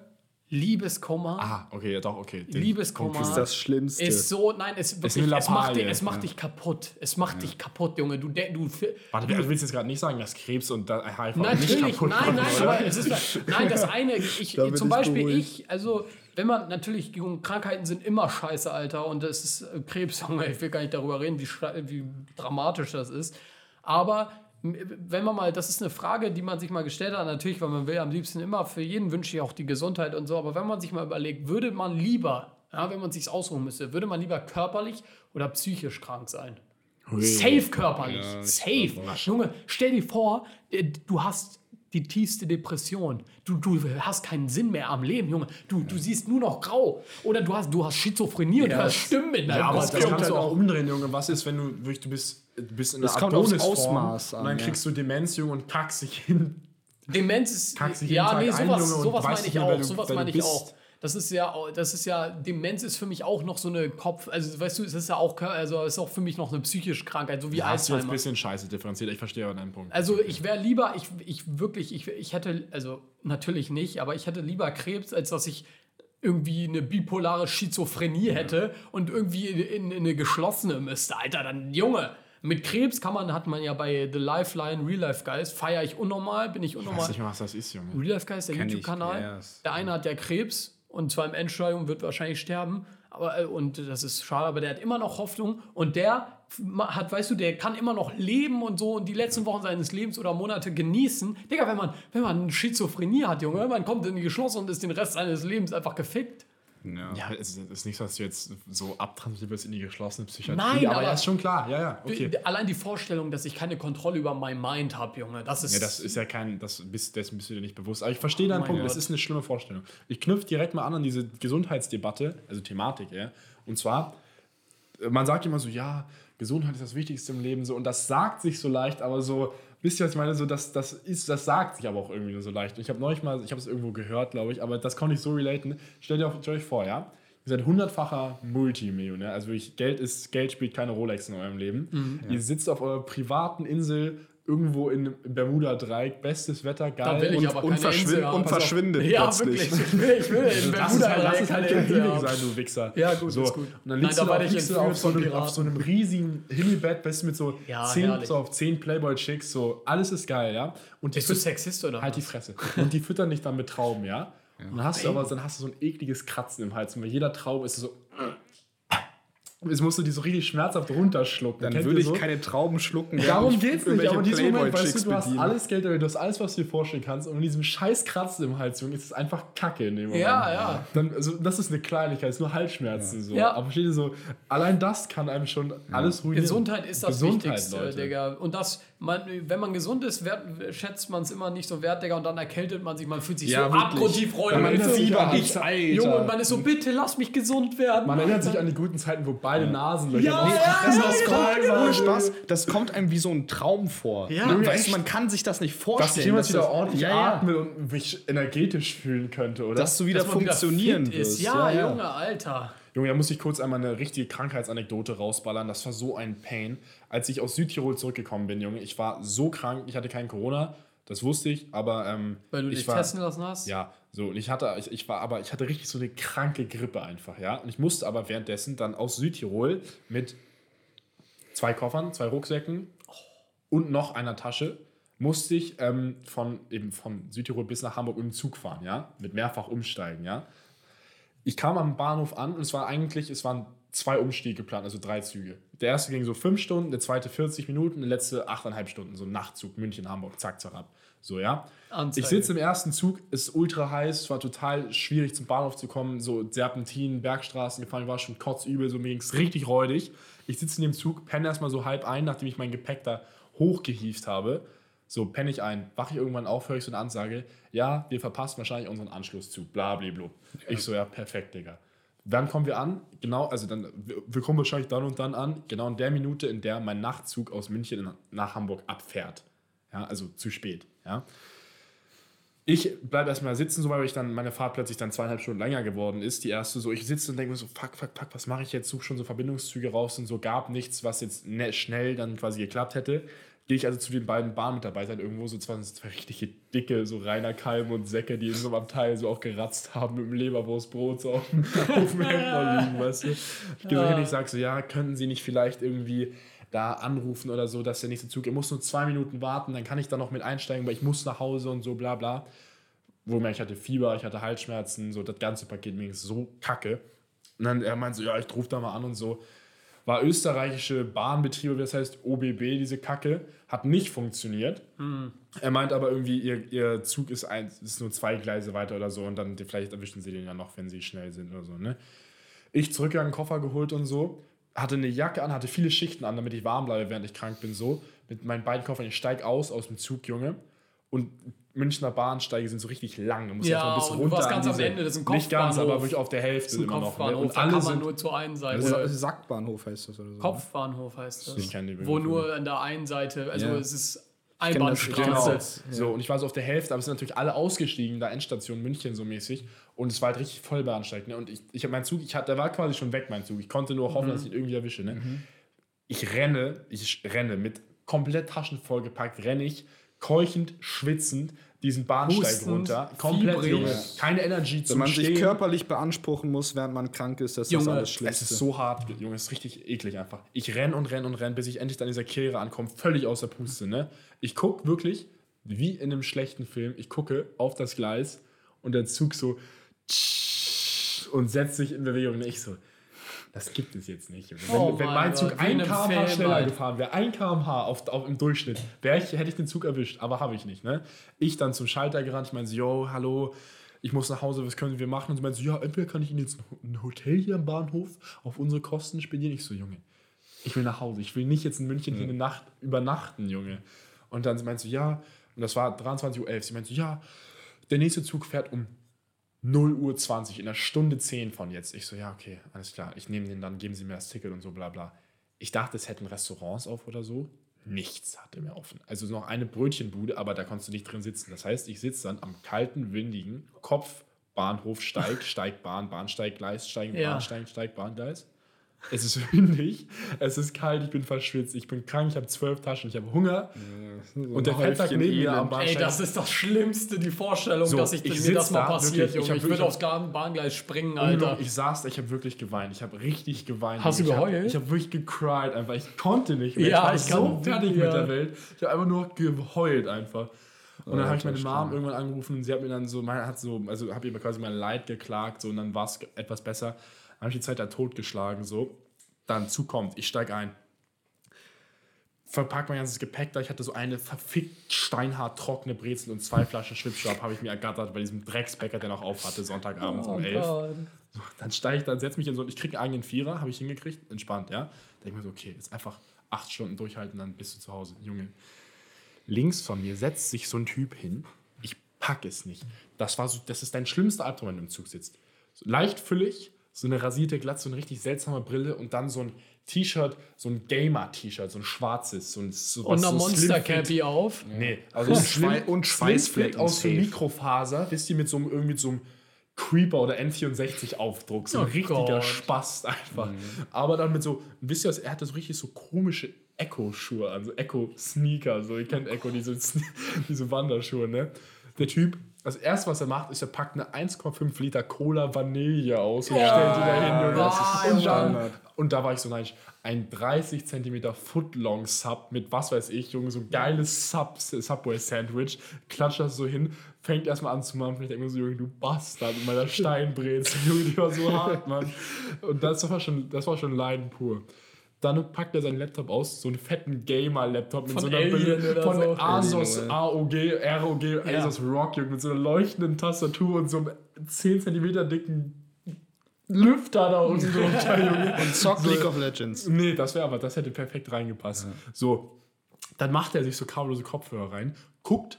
Liebeskummer. Ah, okay, ja doch, okay. Den Liebeskummer. Ist das Schlimmste. Ist so, nein, es, wirklich, eine es macht, dich, es macht ja. dich kaputt. Es macht dich kaputt, Junge. Du, du, Warte, also willst du jetzt gerade nicht sagen, dass Krebs und da HIV nicht kaputt nein, nein, aber es ist nein, das eine, ich, Da zum Beispiel ich, also wenn man natürlich Krankheiten sind immer scheiße, Alter, und das ist äh, Krebs, Junge, ich will gar nicht darüber reden, wie, wie dramatisch das ist, aber wenn man mal, das ist eine Frage, die man sich mal gestellt hat, natürlich, weil man will am liebsten immer, für jeden wünsche ich auch die Gesundheit und so, aber wenn man sich mal überlegt, würde man lieber, ja, wenn man sich ausruhen müsste, würde man lieber körperlich oder psychisch krank sein? Safe körperlich. Safe. Junge, stell dir vor, äh, du hast die tiefste Depression. Du, du hast keinen Sinn mehr am Leben, Junge. Du, du siehst nur noch grau. Oder du hast, du hast Schizophrenie und du hast Stimmen in deinem Ja, aber das kannst du auch umdrehen, Junge. Was ist, wenn du wirklich, du bist, du bist in einer Das kommt aufs Adonisform Ausmaß an, und dann ja. kriegst du Demenz, Junge, und kackst dich hin. Demenz ist. Kackst dich Ja, nee, ein, sowas, Junge, sowas meine ich auch. du- Sowas meine ich auch. Das ist ja, das ist ja, Demenz ist für mich auch noch so eine Kopf, also weißt du, es ist ja auch, also es ist auch für mich noch eine psychische Krankheit, so wie Hast du ein Alzheimer. bisschen scheiße differenziert. Ich verstehe deinen Punkt. Also ich wäre lieber, ich, ich wirklich, ich, ich hätte, also natürlich nicht, aber ich hätte lieber Krebs, als dass ich irgendwie eine bipolare Schizophrenie hätte und irgendwie in, in eine geschlossene müsste. Alter, dann Junge. Mit Krebs kann man, hat man ja bei The Lifeline Real Life Guys, feiere ich unnormal, bin ich ich weiß unnormal. nicht mehr, was das ist, Junge. Real Life Guys, der YouTube-Kanal. ja, ist- der eine hat ja Krebs und zwar im Endstadium wird wahrscheinlich sterben. Aber, äh, und das ist schade, aber der hat immer noch Hoffnung und der hat, weißt du, der kann immer noch leben und so und die letzten Wochen seines Lebens oder Monate genießen. Digga, wenn man, wenn man Schizophrenie hat, Junge, man kommt in die Geschlossen und ist den Rest seines Lebens einfach gefickt. Ja. Ja, es ist nicht so, dass du jetzt so abtransferiert wirst in die geschlossene Psychiatrie. Nein, aber, aber- ja, ist schon klar. Ja, ja, okay. Allein die Vorstellung, dass ich keine Kontrolle über mein Mind habe, Junge, das ist. Ja, das ist ja kein, das bist, dessen bist du dir nicht bewusst. Aber ich verstehe deinen mein Punkt, Gott. das ist eine schlimme Vorstellung. Ich knüpfe direkt mal an an diese Gesundheitsdebatte, also Thematik, ja. Und zwar, man sagt immer so, ja, Gesundheit ist das Wichtigste im Leben, so, und das sagt sich so leicht, aber so, wisst ihr, was ich meine, so, das, das ist, das sagt sich aber auch irgendwie nur so leicht. Ich habe neulich mal, ich habe es irgendwo gehört, glaube ich, aber das konnte ich so relaten. Stellt euch, stellt euch vor, ja, ihr seid hundertfacher Multimillionär, also wirklich, Geld ist, Geld spielt keine Rolex in eurem Leben. Ihr sitzt auf eurer privaten Insel irgendwo in Bermuda-Dreieck, bestes Wetter, geil. Da will ich Und, aber und, Insel haben. und auf. verschwindet ja, plötzlich. wirklich. Ich will, ich will in das ist halt, lass es halt haben. sein, du Wichser. Ja, gut, so. ist gut. Und dann Nein, liegst da du, da, ich liegst du auf, so einem, auf so einem riesigen Himmelbett, du, mit so, Ja, zehn, so auf zehn Playboy-Chicks, so, alles ist geil, ja. Und die Bist du Sexist oder Halt die was? Fresse. Und die füttern dich dann mit Trauben, ja. Und dann hast du aber dann hast du so ein ekliges Kratzen im Hals. Und bei jeder Traube ist es so. Jetzt musst du die so richtig schmerzhaft runterschlucken. Dann Kennt würde ich so? keine Trauben schlucken. Darum ich geht's nicht, aber in diesem Moment, weißt du, du hast bediene. alles Geld, du hast alles, was du dir vorstellen kannst, und in diesem scheiß Kratzen im Hals, Junge, ist es einfach Kacke in dem Moment. Ja, ja. Dann, also, das ist eine Kleinigkeit, ist nur Halsschmerzen so. Ja. Aber versteht ihr so, allein das kann einem schon alles ruinieren. Gesundheit ist das Gesundheit, Wichtigste, Leute. Digga. Und das, man, wenn man gesund ist, wert, schätzt man es immer nicht so wert, Digga. Und dann erkältet man sich, man fühlt sich Ja, so abgrundtief Wenn man Freunde. Fieber hat. ich, Alter. Junge, und man ist so, bitte lass mich gesund werden. Man erinnert sich an die guten Zeiten, wo beide Nasenlöcher Ja, noch- ja, Das, ja, das ja, kommt, ja, ja. Spaß, das kommt einem wie so ein Traum vor. Ja, man, weißt, du, man kann sich das nicht dass vorstellen. ich jemand dass wieder das- ordentlich ja, ja, atmen und mich energetisch fühlen könnte, oder? dass du wieder Dass man wieder funktionieren fit wirst. ist. Ja, Junge, Alter. Junge, da muss ich kurz einmal eine richtige Krankheitsanekdote rausballern. Das war so ein Pain. Als ich aus Südtirol zurückgekommen bin, Junge, ich war so krank, ich hatte kein Corona, das wusste ich, aber ähm, Weil du ich dich war, testen lassen hast? Ja, so und ich hatte, ich, ich war, aber ich hatte richtig so eine kranke Grippe einfach, ja. Und ich musste aber währenddessen dann aus Südtirol mit zwei Koffern, zwei Rucksäcken und noch einer Tasche musste ich ähm, von eben von Südtirol bis nach Hamburg mit dem Zug fahren, ja, mit mehrfach umsteigen, ja. Ich kam am Bahnhof an und es war eigentlich, es waren zwei Umstiege geplant, also drei Züge. Der erste ging so fünf Stunden, der zweite 40 Minuten, der letzte achteinhalb Stunden, so ein Nachtzug, München, Hamburg, zack, zack ab. So, ja. Anzeige. Ich sitze im ersten Zug, ist ultra heiß, es war total schwierig zum Bahnhof zu kommen, so Serpentinen, Bergstraßen gefahren, ich war schon kotzübel, so mir ging es richtig räudig. Ich sitze in dem Zug, penne erstmal so halb ein, nachdem ich mein Gepäck da hochgehievt habe. So, penne ich ein, wache ich irgendwann auf, höre ich so eine Ansage, ja, wir verpassen wahrscheinlich unseren Anschlusszug, bla, bla, bla. Ich so, ja, perfekt, Digga. Wann kommen wir an? Genau, also dann, wir, kommen wahrscheinlich dann und dann an, genau in der Minute, in der mein Nachtzug aus München nach Hamburg abfährt. Ja, also zu spät, ja. Ich bleibe erstmal sitzen, so weil ich dann meine Fahrt plötzlich dann zweieinhalb Stunden länger geworden ist. Die erste so, ich sitze und denke mir so, fuck, fuck, fuck, was mache ich jetzt? Suche schon so Verbindungszüge raus und so gab nichts, was jetzt ne, schnell dann quasi geklappt hätte. Gehe ich also zu den beiden Bahnmitarbeitern irgendwo, so zwei, zwei richtige dicke, so Rainer Kalm und Säcke, die in so einem Abteil so auch geratzt haben mit dem Leberwurstbrot so auf dem, Hemd liegen, weißt du. Ich gehe so hin, ich sage so, ja, können Sie nicht vielleicht irgendwie da anrufen oder so, dass der nächste Zug, ihr muss nur zwei Minuten warten, dann kann ich da noch mit einsteigen, weil ich muss nach Hause und so, bla bla. Wo ich hatte Fieber, ich hatte Halsschmerzen, so das ganze Paket ging so kacke. Und dann er meinte so, ja, ich rufe da mal an und so. War österreichische Bahnbetriebe, das heißt OBB, diese Kacke, hat nicht funktioniert. Er meint aber irgendwie, ihr, ihr Zug ist, ein, ist nur zwei Gleise weiter oder so und dann vielleicht erwischen sie den ja noch, wenn sie schnell sind oder so. Ne? Ich zurückgegangen, Koffer geholt und so, hatte eine Jacke an, hatte viele Schichten an, damit ich warm bleibe, während ich krank bin, so. Mit meinen beiden Koffern, ich steige aus aus dem Zug, Junge. Und Münchner Bahnsteige sind so richtig lang. Du musst Ja, einfach ein bisschen und du runter. warst an ganz am diese- Ende, das ist ein Nicht ganz, aber wirklich auf der Hälfte Das ist ein immer noch. Ne? Kopfbahnhof, Und da alle kann man sind nur zur einen Seite. Oder Sackbahnhof heißt das oder so. Kopfbahnhof heißt das. Ich kenn die Wo nur an der einen Seite, also Ja. es ist das, genau. Einbahnstraße. So, und ich war so auf der Hälfte, aber es sind natürlich alle ausgestiegen, da Endstation München so mäßig. Und es war halt richtig voll bahnsteig. Ne? Und ich, ich habe meinen Zug, ich hatte, der war quasi schon weg, mein Zug. Ich konnte nur hoffen, dass ich ihn irgendwie erwische. Ne? Ich renne, ich renne mit komplett Taschen vollgepackt, renne ich, keuchend, schwitzend, diesen Bahnsteig Hustend, runter. Komplett, fiebrig. Junge. Keine Energy Wenn zum man Stehen. sich körperlich beanspruchen muss, während man krank ist, das ist das Junge, alles Es Schlimmste. ist so hart, Junge, es ist richtig eklig einfach. Ich renn und renn und renn, bis ich endlich an dieser Kehre ankomme, völlig aus der Puste, ne? Ich guck wirklich, wie in einem schlechten Film, ich gucke auf das Gleis und der Zug so und setzt sich in Bewegung. Und ich so, das gibt es jetzt nicht. Wenn, Oh wenn mein Zug wie ein in einem km/h Film schneller gefahren wäre, ein km/h auf, auf, im Durchschnitt, ich, hätte ich den Zug erwischt, aber habe ich nicht. Ne? Ich dann zum Schalter gerannt, ich meine so, yo, hallo, ich muss nach Hause, was können wir machen? Und sie meinte so, ja, entweder kann ich Ihnen jetzt ein Hotel hier am Bahnhof auf unsere Kosten spendieren. Ich so, Junge, ich will nach Hause. Ich will nicht jetzt in München hier eine Nacht übernachten, Junge. Und dann meinte sie, ja, und das war 23.11 Uhr. Sie meinte so, ja, der nächste Zug fährt um 0 Uhr 20, in einer Stunde 10 von jetzt. Ich so, ja, okay, alles klar. Ich nehme den dann, geben Sie mir das Ticket und so, bla bla. Ich dachte, es hätten Restaurants auf oder so. Nichts hatte mehr offen. Also noch eine Brötchenbude, aber da konntest du nicht drin sitzen. Das heißt, ich sitze dann am kalten, windigen Kopf, Bahnhof, Steig, Steigbahn, Bahnsteiggleis, Steig, Ja. Bahnsteig, Steig, Bahngleis. Es ist windig, es ist kalt, ich bin verschwitzt, ich bin krank, ich habe zwölf Taschen, ich habe Hunger. Und der Fettsack neben mir am Ey, Bahnsteig. das ist das Schlimmste, die Vorstellung, So, dass ich, ich mir das mal da, passiert, wirklich, ich Junge. hab Ich, würde aufs Bahngleis springen, Alter. Alter. Ich saß, da, ich habe wirklich geweint. Ich habe richtig geweint. Hast du geheult? Hab, ich habe wirklich gecried einfach. Ich konnte nicht mehr. Ja, ich war ich so fertig ja. mit der Welt. Ich habe einfach nur geheult einfach. Und dann habe ich meine Mom irgendwann angerufen und sie hat mir dann so, hat so, also habe ihr quasi mein Leid geklagt so und dann war es etwas besser. Habe ich die Zeit da totgeschlagen so. Dann zukommt, ich steige ein. Verpack mein ganzes Gepäck da. Ich hatte so eine verfickt steinhart trockene Brezel und zwei Flaschen Schwipschwap habe ich mir ergattert bei diesem Drecksbäcker, der noch auf hatte, Sonntagabend um 11. Gott. So, dann steige ich, dann setze mich in so, ich kriege einen eigenen Vierer, habe ich hingekriegt, entspannt, ja. Denke mir so, okay, jetzt einfach acht Stunden durchhalten, dann bist du zu Hause. Junge, links von mir setzt sich so ein Typ hin, ich pack es nicht. Das war so, das ist dein schlimmster Albtraum, wenn du im Zug sitzt. So, leicht füllig, so eine rasierte Glatze, so eine richtig seltsame Brille und dann so ein T-Shirt, so ein Gamer-T-Shirt, so ein schwarzes, so ein so Und eine so Monster Slim Fit. Cappy auf. Nee, also Und Slim- Schwei- und Schweißflecken aus so. Mikrofaser, wisst ihr, mit so einem, irgendwie mit so einem Creeper oder N64-Aufdruck. So ein Oh richtiger Gott. Spast einfach. Aber dann mit so, wisst ihr was, er hatte so richtig so komische Echo-Schuhe an, so Echo-Sneaker. So, ihr kennt Echo, diese, diese Wanderschuhe, ne? Der Typ, das erste, was er macht, ist, er packt eine 1,5 Liter Cola Vanille aus und stellt die da hin. Junge. das und, dann, und da war ich so neidisch. Ein 30 cm Footlong Sub mit was weiß ich, Junge, so geiles Sub, Subway Sandwich. Klatscht das so hin, fängt erstmal an zu mampfen. Ich denke mir so, Junge, du Bastard mit meiner Steinbrezel. Junge, die war so hart, Mann. Und das war schon, das war schon Leiden pur. Dann packt er seinen Laptop aus, so einen fetten Gamer-Laptop mit Von so einer Alien von so. Alien, AOG, ROG, Asus ROG, Junge, mit so einer leuchtenden Tastatur und so einem 10 cm dicken Lüfter da unten Junge. Und zockt League of Legends. Nee, das wäre aber, das hätte perfekt reingepasst. So, dann macht er sich so kabellose Kopfhörer rein, guckt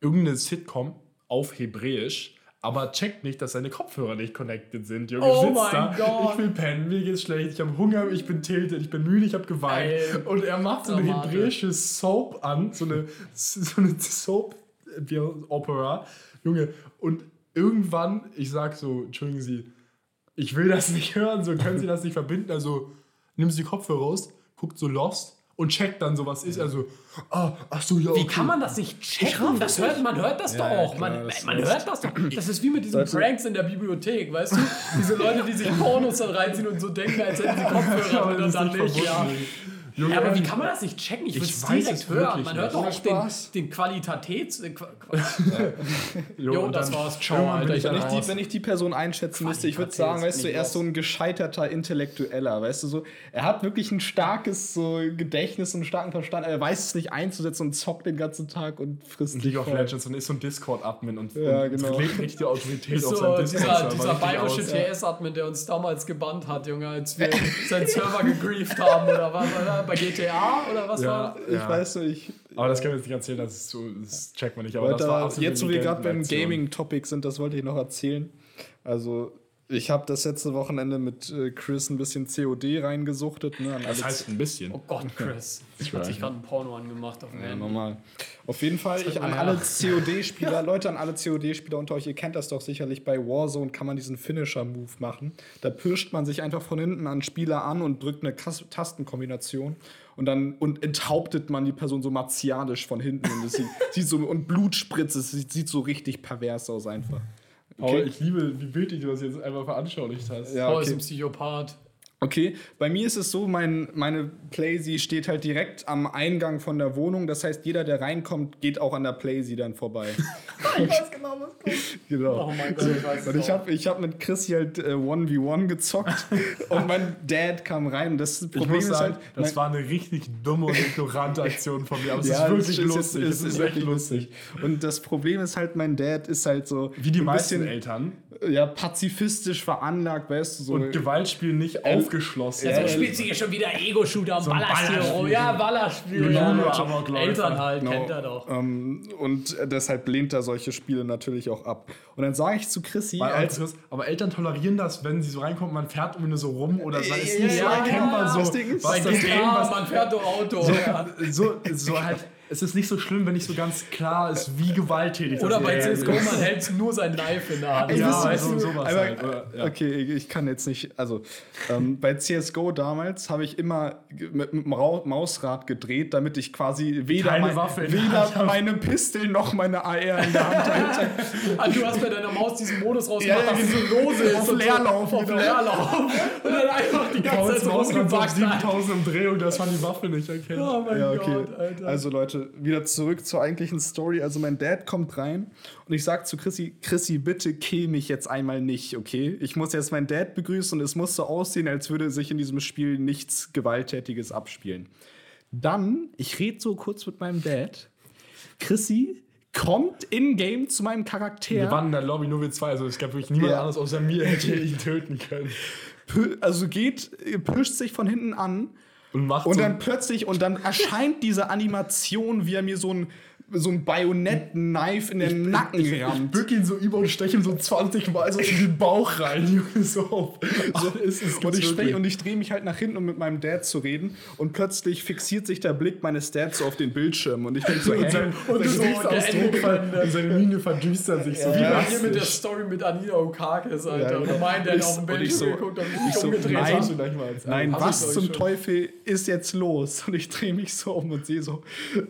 irgendeine Sitcom auf Hebräisch, aber checkt nicht, dass seine Kopfhörer nicht connected sind. Junge, Oh sitzt mein da, Gott. ich will pennen, mir geht's schlecht, ich habe Hunger, ich bin tilted, ich bin müde, ich habe geweint. Ey, und er macht so eine hebräische Soap an, so eine, so eine Soap wie Opera. Junge, und irgendwann, ich sag so, entschuldigen Sie, ich will das nicht hören, so können Sie das nicht verbinden. Also nimmt sie die Kopfhörer raus, guckt so Lost und checkt dann so, was ist. Also, ah, ach so, ja, okay. Wie kann man das nicht checken? Das hört, man hört das doch auch. klar, man das man ist- hört das doch. Das ist wie mit diesen Pranks in der Bibliothek, weißt du? Diese Leute, die sich Pornos dann reinziehen und so denken, als hätten sie Kopfhörer Aber dann nicht Ja. Junge, Ja, aber wie kann man das nicht checken? Ich, Ich würde es direkt hören. Man hört doch auch den, Spaß. den Qualitäts... äh, Qua- Qua- Jo, Jo, das war's. Ciao, Alter. Ich Wenn ich, die, wenn ich die Person einschätzen müsste, ich würde sagen, weißt du, er ist so ein gescheiterter Intellektueller, weißt du, so, er hat wirklich ein starkes so Gedächtnis und einen starken Verstand, er weiß es nicht einzusetzen und zockt den ganzen Tag und frisst League of. Legends und ist so ein Discord-Admin und, Ja, und genau. legt richtig die Autorität auf So, seinem dieser, bayerische. TS-Admin, der uns damals gebannt hat, Junge, als wir seinen Server gegrieft haben oder was, Bei GTA oder was Ja, war Ich ja. weiß nicht. Aber das können wir jetzt nicht erzählen, das, ist so, das checkt man nicht. Aber das Leute, war jetzt, wo wir gerade beim. Gaming-Topic sind, das wollte ich noch erzählen. Also, ich habe das letzte Wochenende mit äh, Chris ein bisschen COD reingesuchtet. Ne, Das heißt ein bisschen. Oh Gott, Chris. Ich hat sich gerade ein Porno angemacht auf dem Ja, Handy. normal. Auf jeden Fall, ich an alle. COD-Spieler, Leute, an alle COD-Spieler unter euch, ihr kennt das doch sicherlich, bei Warzone kann man diesen Finisher-Move machen. Da pirscht man sich einfach von hinten an einen Spieler an und drückt eine Kas Tastenkombination und dann und enthauptet man die Person so martialisch von hinten und es sieht, sieht so und Blut spritzt, es sieht, sieht so richtig pervers aus einfach. Aber ich liebe, wie bildlich du das jetzt einfach veranschaulicht hast. Ja, Oh, ist okay. ein Psychopath. Okay, bei mir ist es so, mein, meine Playsee steht halt direkt am Eingang von der Wohnung. Das heißt, jeder, der reinkommt, geht auch an der Playsee dann vorbei. ich weiß genau, was kommt. Genau. Oh mein Gott, ich weiß Und ich habe ich hab mit Chrissy halt äh, 1v1 gezockt und mein Dad kam rein. Das Ich Problem ist sagen, halt. das mein- war eine richtig dumme und ignorante Aktion von mir. Aber es ja, ist wirklich es lustig. Es Es ist, wirklich lustig. Und das Problem ist halt, mein Dad ist halt so. Wie die ein meisten bisschen, Eltern. Ja, pazifistisch veranlagt, weißt du. So. Und Gewaltspiel nicht aufgeschlossen. Ja, So ja. spielt sie hier schon wieder Ego-Shooter und So. Ballerspiel. Ja, Ballerspiel. Genau, Ja, aber. Eltern halt, Genau. kennt er doch. Ähm, und deshalb lehnt er solche Spiele natürlich auch ab. Und dann sage ich zu Chrissy, Weil, als, aber Eltern tolerieren das, wenn sie so reinkommen, man fährt irgendwie nur so rum oder man ist Ja, nicht so ja, erkennbar ja, so, das Ding ist- was Bei das GTA, was man fährt doch Auto. ja. so, so halt, es ist nicht so schlimm, wenn nicht so ganz klar ist, wie gewalttätig das Oder bei. CSGO, man hält nur sein Knife in der Hand. Ja, wisst ihr, also sowas aber- halt, oder? Ja. Okay, ich kann jetzt nicht. Also, ähm, bei CSGO damals habe ich immer ge- mit dem Mausrad gedreht, damit ich quasi weder, mein, weder meine Pistol noch meine AR in der Hand halte. Ah, du hast bei deiner Maus diesen Modus rausgemacht, Ja, ja, dass sie so lose ist. auf und Leerlauf, So, auf genau. Leerlauf. Und dann einfach die ganze Zeit so so rumgebackt. 7000 Umdrehungen, dass man die Waffe nicht erkennt. Oh mein Ja, okay. Gott, Alter. Also Leute, wieder zurück zur eigentlichen Story. Also mein Dad kommt rein und ich sag zu Chrissy, Chrissy, bitte kill mich jetzt einmal nicht, okay? Ich muss jetzt meinen Dad begrüßen und es muss so aussehen, als würde sich in diesem Spiel nichts Gewalttätiges abspielen. Dann, ich rede so kurz mit meinem Dad. Chrissy kommt in-game zu meinem Charakter. Wir waren in der Lobby nur wir zwei, also es gab wirklich niemand Ja. anderes außer mir, hätte ihn töten können. also geht, pischt sich von hinten an Und macht Und so dann plötzlich, und dann erscheint diese Animation, wie er mir so ein, so ein Bajonett-Knife in den Nacken Ich rammt. bück ihn so über und steche ihm so 20 Mal so in den Bauch rein, Junge, so auf. So ist es Und ich, sprech, und ich drehe mich halt nach hinten, um mit meinem Dad zu reden. Und plötzlich fixiert sich der Blick meines Dads so auf den Bildschirm. Und ich denke so, und hä? sein, Und so, Ende und seine Miene verdüstert sich so. Wie bei hier mit der. Story mit Anita Okakis, Alter. Ja, und mein, der Ich- auf dem und ich Bildschirm so- geguckt und ich so, umgedreht nein. Nein, ich was zum schon. Teufel ist jetzt los? Und ich drehe mich so um und sehe so,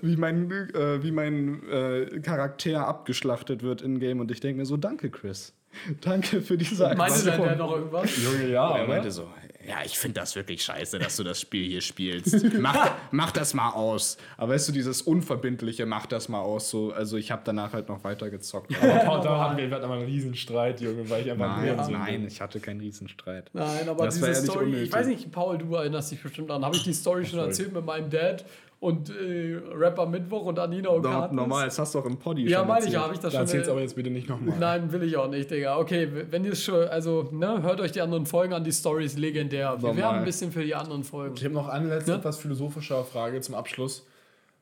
wie mein, äh, wie mein äh, Charakter abgeschlachtet wird in-game. Und ich denke mir so, danke, Chris. Danke für diese Meinte Aktion. dann der noch irgendwas? Junge, ja. Er meinte so, ja, ich finde das wirklich scheiße, dass du das Spiel hier spielst. Mach, mach das mal aus. Aber weißt du, dieses Unverbindliche, mach das mal aus. So, also ich habe danach halt noch weiter gezockt. Aber da hatten wir, wir hatten aber einen riesen Streit, Junge, weil ich einfach nein, so nein, ich hatte keinen Riesenstreit. Nein, aber Das diese Story, unnötig. ich weiß nicht, Paul, du erinnerst dich bestimmt an. Habe ich die Story schon erzählt mit meinem Dad und äh, Rapper Mittwoch und Anina Okakis? Normal, das hast du auch im Poddy Ja, schon meine ich, habe ich das Da schon. erzähl's äh, aber jetzt bitte nicht nochmal. Nein, will ich auch nicht, Digga. Okay, wenn ihr es schon, also, ne, hört euch die anderen Folgen an, die Story ist legendär. Wir Normal. werden ein bisschen für die anderen Folgen. Ich habe noch eine letzte Ja? etwas philosophische Frage zum Abschluss.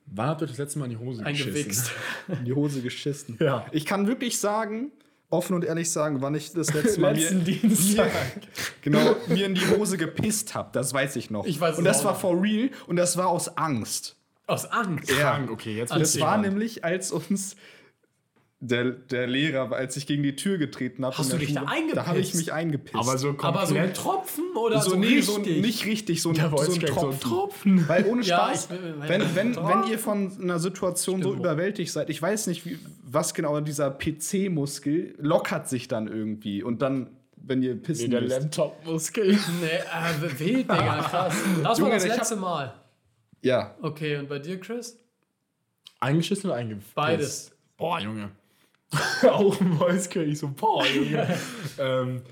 Wann habt ihr das letzte Mal in die Hose geschissen? Eingewichst. in die Hose geschissen. Ja. Ich kann wirklich sagen, offen und ehrlich sagen, wann ich das letzte Mal mir, Dienstag. genau, mir in die Hose gepisst habe. Das weiß ich noch. Ich weiß es und das war noch. for real und das war aus Angst. Aus Angst. Krank, okay, jetzt Das war nämlich, als uns der, der Lehrer, als ich gegen die Tür getreten habe. Hast du der dich da Schule, eingepisst? Da habe ich mich eingepisst. Aber so Aber so ein. Tropfen oder so, so, nee, richtig? so nicht richtig, so ein, Der so ein so Tropfen. Tropfen. Weil ohne Ja, Spaß, ich will- wenn, wenn, wenn ihr von einer Situation so Stimmt. überwältigt seid, ich weiß nicht, wie, was genau dieser PC-Muskel lockert sich dann irgendwie und dann, wenn ihr Nee, pissen der müsst. Nee, Ah. Laptop-Muskel. äh, wild, Digga, krass. Das war Junge, das ich hab- letzte Mal. Ja, Okay, und bei dir, Chris? Eingeschissen oder eingepisst? Beides. Boah, Junge. Auch ein Mäuskönig, so, boah, Junge. ähm,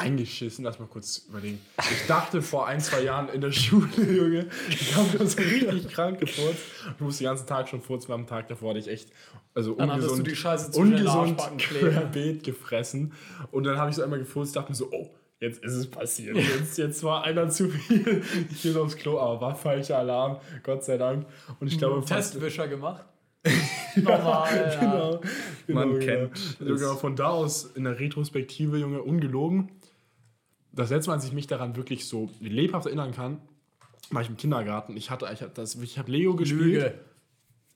eingeschissen, lass mal kurz überlegen. Ich dachte vor ein, zwei Jahren in der Schule, Junge, ich habe mir so richtig krank gefurzt. Ich musste den ganzen Tag schon furzen, weil am Tag davor hatte ich echt, also Dann ungesund, du die Scheiße den ungesund querbeet gefressen. Und dann habe ich so einmal gefurzt, dachte mir so, oh, jetzt ist es passiert. Jetzt, jetzt war einer zu viel. Ich gehe aufs Klo, aber war falscher Alarm, Gott sei Dank. Und ich glaube, Testwischer gemacht. Normal, ja. Genau, genau, Man genau. kennt Junge, es. von da aus in der Retrospektive, Junge, ungelogen. Das letzte Mal, als ich mich daran wirklich so lebhaft erinnern kann, war ich im Kindergarten. Ich hatte, ich habe das, ich habe Lego gespielt. Lüge.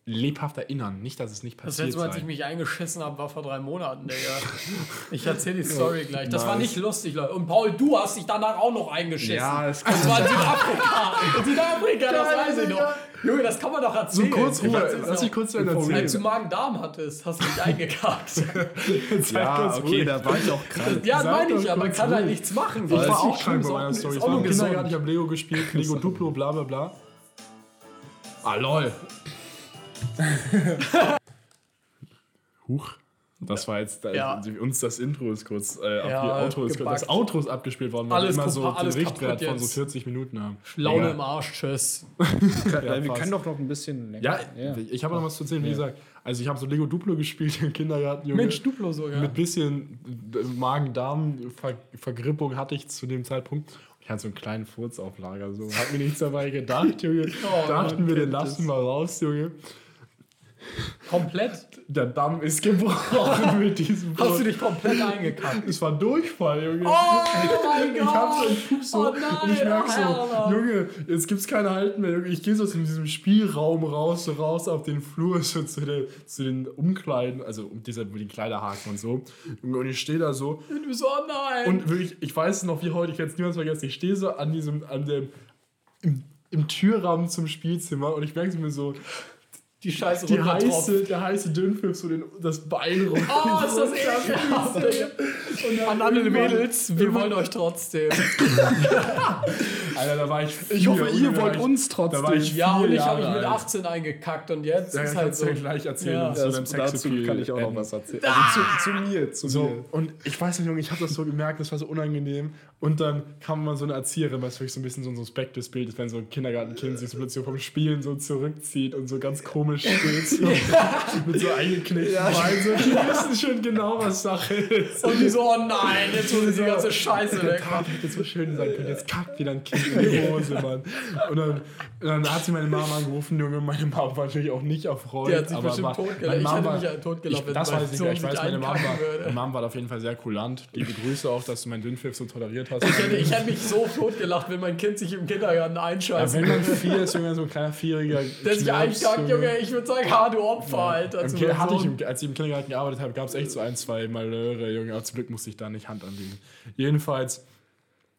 Lebhaft erinnern. Nicht, dass es nicht Das passiert letzte Mal, als ich mich eingeschissen habe, war vor drei Monaten, Digga. Ich erzähle die Story gleich. Das war nicht lustig, Leute. Und Paul, du hast dich danach auch noch eingeschissen. Ja, es das war in Südafrika. In Südafrika, das weiß ich noch. Junge, das kann man doch so erzählen. kurz Ich Ruhe. Lass mich kurz Ende Als erzählen. du Magen-Darm hattest, hast du dich eingekackt. Ja, kurz okay, ruhig. da war ich auch krank. ja, Sag meine ich, aber man kurz kann halt ruhig. nichts machen. Ich war Ist auch krank bei meiner ist Story. Ich nur im Kindergarten, ich habe Lego gespielt, Lego Duplo, bla bla bla. Ah, lol. Huch. Das war jetzt, äh, Ja. uns das Intro ist kurz, äh, ab- Ja, Outro ist, das Outro ist abgespielt worden, weil Alles wir immer kaputt- so den Richtwert von so jetzt. 40 Minuten haben. Laune Egal. im Arsch, tschüss. Ja, wir können doch noch ein bisschen länger. Ja, ich habe noch was zu erzählen, wie gesagt. Also ich habe so Lego Duplo gespielt im Kindergarten, Junge. Mensch, Duplo sogar. Mit bisschen Magen-Darm-Vergrippung hatte ich zu dem Zeitpunkt. Ich hatte so einen kleinen Furz auf Lager. So. Hat mir nichts dabei gedacht, Junge. Oh, Dachten wir, den lassen wir raus, Junge. Komplett? Der Damm ist gebrochen mit diesem Hast du dich komplett eingekackt? Es war Durchfall, Junge. Oh mein Ich hab so einen Gott! Pups so Oh und ich nein, merk so, Alter. Junge, jetzt gibt's keine Halt mehr. Junge. Ich gehe so aus diesem Spielraum raus, so raus auf den Flur, so zu, der, zu den Umkleiden, also um dieser, mit den Kleiderhaken und so. Junge, Und ich stehe da so Und du so, oh nein! und wirklich, ich weiß es noch wie heute, ich werde es niemals vergessen. Ich stehe so an diesem, an dem, im, im Türrahmen zum Spielzimmer und ich merke mir so, die Scheiße die heiße, der heiße Dünnpfiff so den, das Bein rum. Oh, ist das ekelhaft. An alle Mädels, wir wollen euch trotzdem. Alter, da war ich Ich hoffe, ihr wollt uns Da war trotzdem. ich Ja, und ich habe mich mit alt. 18 eingekackt und jetzt Ja, ist halt so. gleich erzählen. Ja. zu deinem dazu kann ich auch noch was erzählen. Also zu, zu mir, zu So, mir. und ich weiß nicht, Junge, ich habe das so gemerkt, das war so unangenehm. Und dann kam mal so eine Erzieherin, was für mich so ein bisschen so ein suspektes Bild ist, wenn so ein Kindergartenkind sich so plötzlich vom Spielen so zurückzieht und so ganz komisch steht, so, mit so eingeknickten Beinen. So, die wissen schon genau, was Sache ist. Und die so, oh nein, jetzt holen sie die ganze Scheiße Der weg. Tag hätte so schön sein können. Jetzt kackt wieder ein Kind in die Hose, Mann. Und dann, dann hat sie meine Mama angerufen, Junge. Meine Mama war natürlich auch nicht erfreut. Die hat sich aber bestimmt totgelacht. meine Ich Mama hätte war- mich ja totgelacht, ich, wenn Das weiß ich nicht. Ich weiß, meine Mama, war, meine Mama war auf jeden Fall sehr kulant. Liebe Grüße auch, dass du meinen Dünnpfiff so toleriert hast. Ich hätte, ich hätte mich so totgelacht, wenn mein Kind sich im Kindergarten ja, einscheißt. wenn man vier ist, Junge, so ein kleiner Vierjähriger. der sich einkackt, Junge, ich würde sagen, ha, du Opfer, Alter. Im hatte ich, im, als ich im Kindergarten gearbeitet habe, gab es echt so ein, zwei Malheure, Junge. Aber zum Glück musste ich da nicht Hand anlegen. Jedenfalls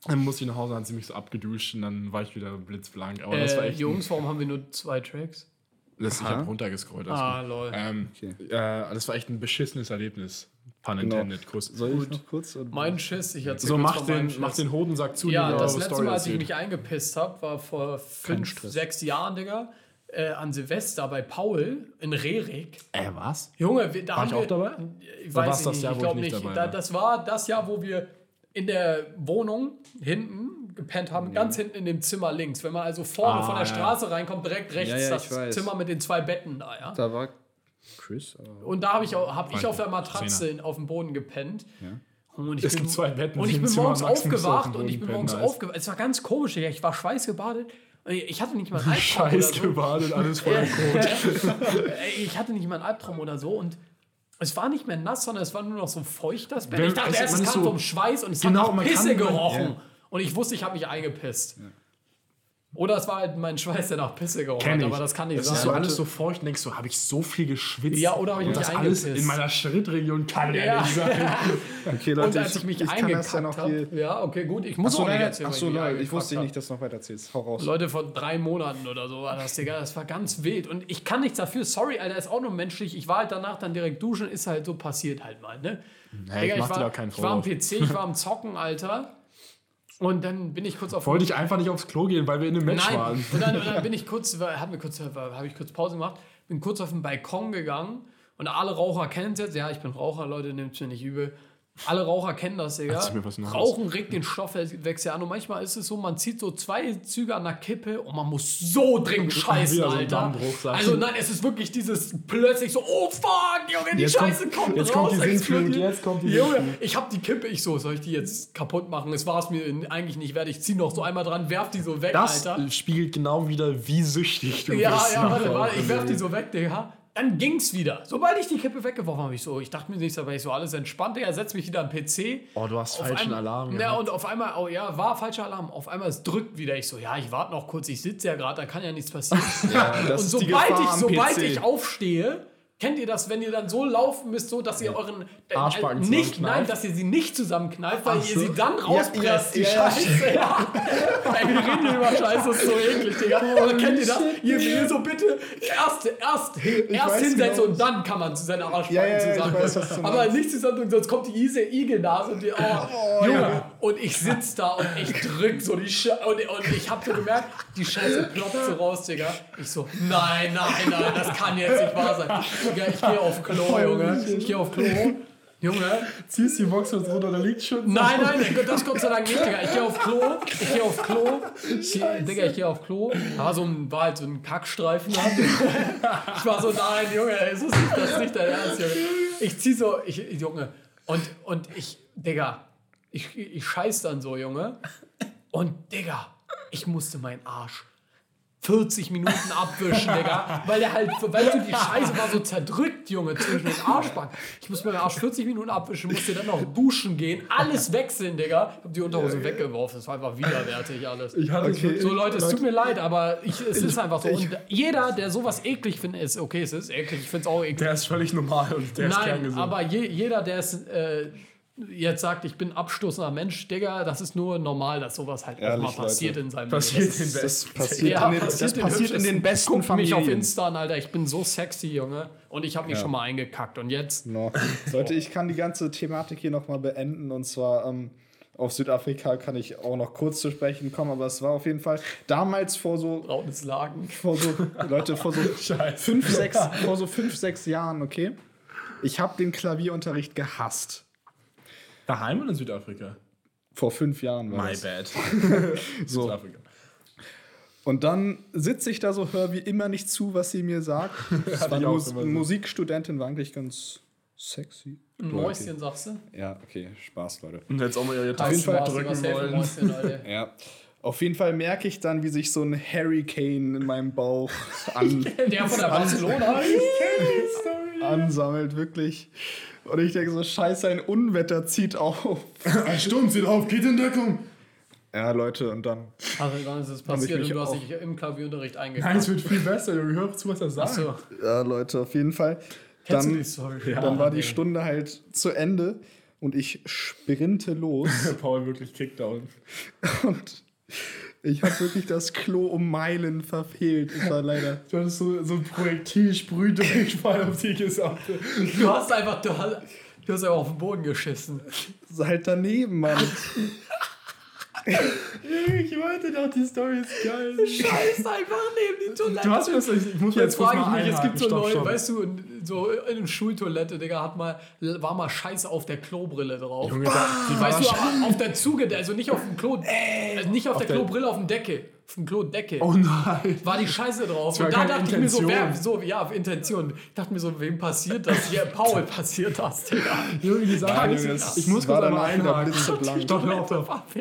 dann musste ich nach Hause, hat sie mich so abgeduscht und dann war ich wieder blitzblank. Aber das war Äh, echt. Jungs, warum haben wir nur zwei Tracks? Das, ich habe runtergescrollt. alles Ah, lol. Ähm, äh, das war echt ein beschissenes Erlebnis. Pun intended. Kuss. Soll ich noch kurz? und- Mein Schiss, ich erzähl So, kurz mach den, mach den Hodensack zu, Ja, das letzte Story Mal, als ich mich eingepisst habe, war vor fünf, Stress. sechs Jahren, Digga. Äh, an Silvester bei Paul in Rerik. Äh, was? Junge, wir, da War haben ich wir, auch dabei? Ich Oder weiß ich das nicht, Jahr, ich wo glaube ich nicht. nicht dabei Da, war? das war das Jahr, wo wir in der Wohnung hinten gepennt haben, ganz hinten in dem Zimmer links. Wenn man also vorne Ah, von der ja. Straße reinkommt, direkt rechts Ja, ja, das ich weiß. Zimmer mit den zwei Betten da, ja. Da war Chris. aber- Und da habe ich, auch- hab ich auf der Matratze in- auf dem Boden gepennt. Und ich Es bin, gibt zwei Betten Und ich bin morgens aufgewacht und ich bin morgens aufgewacht. Es war ganz komisch, ich war schweißgebadet. Ich hatte nicht mal einen Albtraum Scheiß oder so. alles voller Kot. Ey, ich hatte nicht mal einen Albtraum oder so und es war nicht mehr nass, sondern es war nur noch so feucht, das Bett. Ich dachte es- erst, es ist kam so- vom Schweiß und es Genau, hat nach Pisse gerochen. ja. Und ich wusste, ich habe mich eingepisst. Oder es war halt mein Schweiß, der nach Pisse gerochen hat, ich. aber das kann nicht Es sein. ist so alles so feucht und denkst so, habe ich so viel geschwitzt? Ja, oder hab ich und mich das alles in meiner Schrittregion kann ja, Ja. nicht sein. Okay, und als ich mich kann das eingekackt ja noch habe. Ja, okay, gut. Ich muss Achso, auch nicht erzählen, achso, mich nein, ich wusste hab. nicht, dass du noch weiter erzählst. Hau raus. Leute, vor drei Monaten oder so war das, Digga. Das war ganz wild. Und ich kann nichts dafür. Sorry, Alter, ist auch nur menschlich. Ich war halt danach dann direkt duschen. Ist halt so passiert halt mal, ne? Hey, ich mach dir war, da keinen ich war am Vorwurf. PC, ich war am Zocken, Alter. Und dann bin ich kurz auf Wollte ich einfach nicht aufs Klo gehen, weil wir in einem Match Nein. waren. Und dann, und dann bin ich kurz, hab mir kurz, habe ich kurz Pause gemacht, bin kurz auf den Balkon gegangen und alle Raucher kennen es jetzt. Ja, ich bin Raucher, Leute, nehmt mir nicht übel. Alle Raucher kennen das, Digga. Rauchen regt den Stoffwechsel an und manchmal ist es so, man zieht so zwei Züge an der Kippe und man muss so dringend scheißen, so Alter. Ich. also nein, es ist wirklich dieses plötzlich so, oh fuck, Junge, die Jetzt kommt- Scheiße kommt, jetzt raus. kommt die explodiert. jetzt kommt die Junge, ich hab die Kippe, ich so, soll ich die jetzt kaputt machen? Es war es mir eigentlich nicht wert. Ich zieh noch so einmal dran, werf die so weg, Das Alter. spiegelt genau wieder, wie süchtig du Ja, bist. ja, nach warte, warte, ich werf die so weg, Digga. Dann ging's wieder. Sobald ich die Kippe weggeworfen habe, ich so, ich dachte mir nicht, aber ich so alles entspannt, Digga, setz mich wieder am PC. Oh, du hast Auf falschen einmal- Alarm Ja, gehabt. und auf einmal, oh ja, war falscher Alarm. Auf einmal, es drückt wieder. Ich so, ja, ich warte noch kurz, ich sitze ja gerade, da kann ja nichts passieren. das und sobald ich, sobald PC. ich aufstehe, kennt ihr das, wenn ihr dann so laufen müsst, so dass ihr euren äh, äh, nicht, nein, dass ihr sie nicht zusammenkneift, weil ihr so. sie dann rauspresst, ja, die ja. Scheiße. Ja. Ey, wir reden über Scheiße, das ist so eklig, Digga. Aber kennt ihr das? Ihr, ihr so bitte erst, erst, erst weiß hinsetzen genau. und dann kann man zu seiner Arschbacken Ja, ich zusammen. weiß, Aber nicht zusammen, sonst kommt die Ise Igelnase und die, oh, Junge. Und ich sitz da und ich drück so die Sche und, und ich hab so gemerkt, die Scheiße ploppt so raus, Digga. Ich so, nein, nein, nein, das kann jetzt nicht wahr sein. Digga, ich gehe auf Klo, Junge. Ich gehe auf Klo. Junge, Ziehst die Boxers runter, da liegt schon. Nein, nein, das Gott sei Dank nicht, Digga. Ich gehe auf Klo, ich gehe auf Klo, ich, Digga, ich gehe auf Klo. Da war, so ein, war halt so ein Kackstreifen. Ich war so, nein, Junge, es ist nicht, das ist nicht dein Ernst, Junge. Ich zieh so, ich, Junge, und, und ich, Digga, ich, ich scheiß dann so, Junge. Und, Digga, ich musste meinen Arsch 40 Minuten abwischen, Digga. Weil der halt, weil du die Scheiße war so zerdrückt, Junge, zwischen den Arschbacken. Ich musste meinen Arsch 40 Minuten abwischen, musste dann noch duschen gehen, alles wechseln, Digga. Ich hab die Unterhose weggeworfen. Das war einfach widerwärtig alles. Ich hatte Okay. So Leute, es tut mir leid, aber ich, es ist einfach so. Und jeder, der sowas eklig findet, ist okay, es ist eklig. Ich finde es auch eklig. Der ist völlig normal und der ist Nein, kerngesund. aber je, jeder, der es äh, jetzt sagt, ich bin abstoßender Mensch, Digga, das ist nur normal, dass sowas halt auch Ehrlich, mal passiert Leute. in seinem passiert Leben. Das Westen. passiert, Ja, in, den, passiert das in passiert in den besten Guck mich auf Familien. Insta an, Alter. Ich bin so sexy, Junge. Und ich habe mich Ja. schon mal eingekackt. Und jetzt? No. Leute, ich kann die ganze Thematik hier nochmal beenden. Und zwar ähm, auf Südafrika kann ich auch noch kurz zu sprechen kommen, aber es war auf jeden Fall damals vor so, Braunes Lagen. vor so Leute, vor so fünf, sechs, vor so fünf, sechs Jahren, okay? Ich habe den Klavierunterricht gehasst. Daheim oder in Südafrika? Vor fünf Jahren war My das. bad. So. Südafrika. Und dann sitze ich da so, höre wie immer nicht zu, was sie mir sagt. Das war Mus so. Musikstudentin, war eigentlich ganz sexy. Ein Mäuschen, sagst du? Ja, okay, Spaß, Leute. Und jetzt auch mal ihre jeden Tasten Fall drücken wollen. Mäuschen. Ja. Auf jeden Fall merke ich dann, wie sich so ein Hurricane in meinem Bauch an, Der von der Barcelona. ansammelt, wirklich. Und ich denke so, scheiße, ein Unwetter zieht auf. Ein Sturm zieht auf, geht in Deckung. Ja, Leute, und dann. Also dann ist es ich passiert und du hast dich im Klavierunterricht Nein, es wird viel besser, Junge. Hör zu, was er sagt. Achso, Ja, Leute, auf jeden Fall. kennst du Dann, die Story? dann war die nee. Stunde halt zu Ende und ich sprinte los. Paul wirklich Kickdown. und ich habe wirklich das Klo um Meilen verfehlt. Ich war leider. Du hattest so, so ein Projektil sprüht durchfall auf die gesamte. Du hast einfach, du hast, du hast einfach auf den Boden geschissen. Halt daneben, Mann. Ich wollte doch, die Story ist geil. Scheiß einfach neben die Toilette. Du hast mir das, ich muss Jetzt kurz frage ich mal mich, es gibt so. Leute, weißt du, so in einer Schultoilette, Digga, hat mal, war mal Scheiße auf der Klobrille drauf. Junge, da, die war weißt du, auf der Zuge, also nicht auf dem Klo, also nicht auf der der- Klobrille, auf dem Deckel, auf dem Klodeckel. Oh nein. War die Scheiße drauf. Und da dachte ich mir so, wer, Intention. so, ja, auf Intention. Ich dachte mir so, wem passiert das? Hier, Paul passiert das, Digga. Junge, die Sache ist, ich muss kurz einmal einhaken.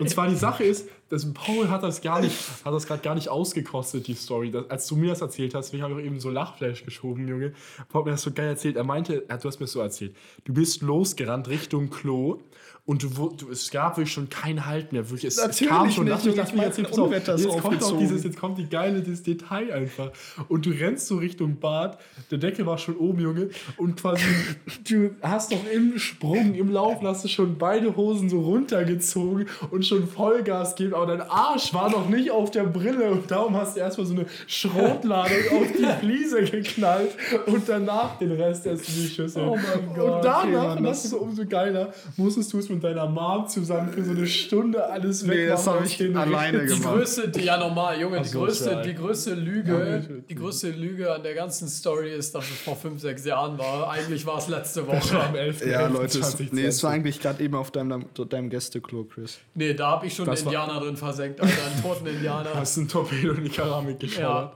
Und zwar die Sache ist, dass Paul hat das gar nicht, hat das gerade gar nicht ausgekostet, die Story. Das, als du mir das erzählt hast, ich habe eben so Lachflash geschoben, Junge. Paul hat mir das so geil erzählt. Er meinte, ja, du hast mir das so erzählt. Du bist losgerannt Richtung Klo. Und du, du, es gab wirklich schon keinen Halt mehr. Wirklich, es, es Natürlich kam schon. nicht, ich ein Pass auf. Unwetter ist Jetzt kommt auch dieses, jetzt kommt die geile das Detail einfach. Und du rennst so Richtung Bad. Der Deckel war schon oben, Junge. Und quasi, du hast doch im Sprung, im Laufen, hast du schon beide Hosen so runtergezogen und schon Vollgas gegeben. Aber dein Arsch war noch nicht auf der Brille. Und darum hast du erstmal so eine Schrotladung auf die Fliese geknallt. Und danach den Rest erst in die Schüssel. Oh mein Gott, Und danach, okay, Mann, das- ist so umso geiler, musstest du es mit deiner Mom zusammen für so eine Stunde alles Nee, wegmachen. das hab aus ich den alleine Richten. Die gemacht. größte, die, ja normal, Junge, die so, größte, die größte Lüge, die größte Lüge an der ganzen Story ist, dass es vor fünf, sechs Jahren war. Eigentlich war es letzte Woche. Am 11. Ja, 11. Leute, es, 2020. nee, es war eigentlich gerade eben auf deinem, deinem Gästeklo, Chris. Nee, da habe ich schon Das einen Indianer drin versenkt, Alter, einen toten Indianer. Hast du ein Torpedo in die Keramik geschaut?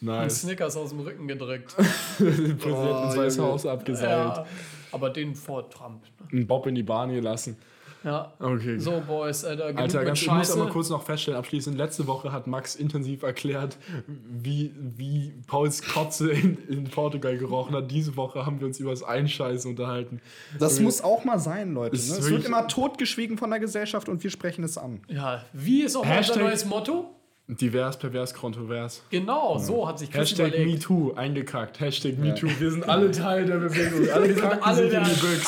Einen Nice. Snickers aus dem Rücken gedrückt. Den Präsidenten ins Weiße Junge. Haus abgeseilt. Ja, aber den vor Trump. Ne? Einen Bob in die Bahn gelassen. Ja. Okay. So, Boys, Alter, genug Alter, mit ganz, ich muss aber kurz noch feststellen, abschließend, letzte Woche hat Max intensiv erklärt, wie, wie Pauls Kotze in, in Portugal gerochen hat. Diese Woche haben wir uns über das Einscheißen unterhalten. Das Irgendwie- muss auch mal sein, Leute. Ne? Es wird immer totgeschwiegen von der Gesellschaft und wir sprechen es an. Ja, wie ist auch unser neues Motto? Divers, pervers, kontrovers. Genau, so hat sich Chris Hashtag überlegt. MeToo, eingekackt. Hashtag MeToo. Wir sind alle Teil der Bewegung. Alle Wir sind alle der.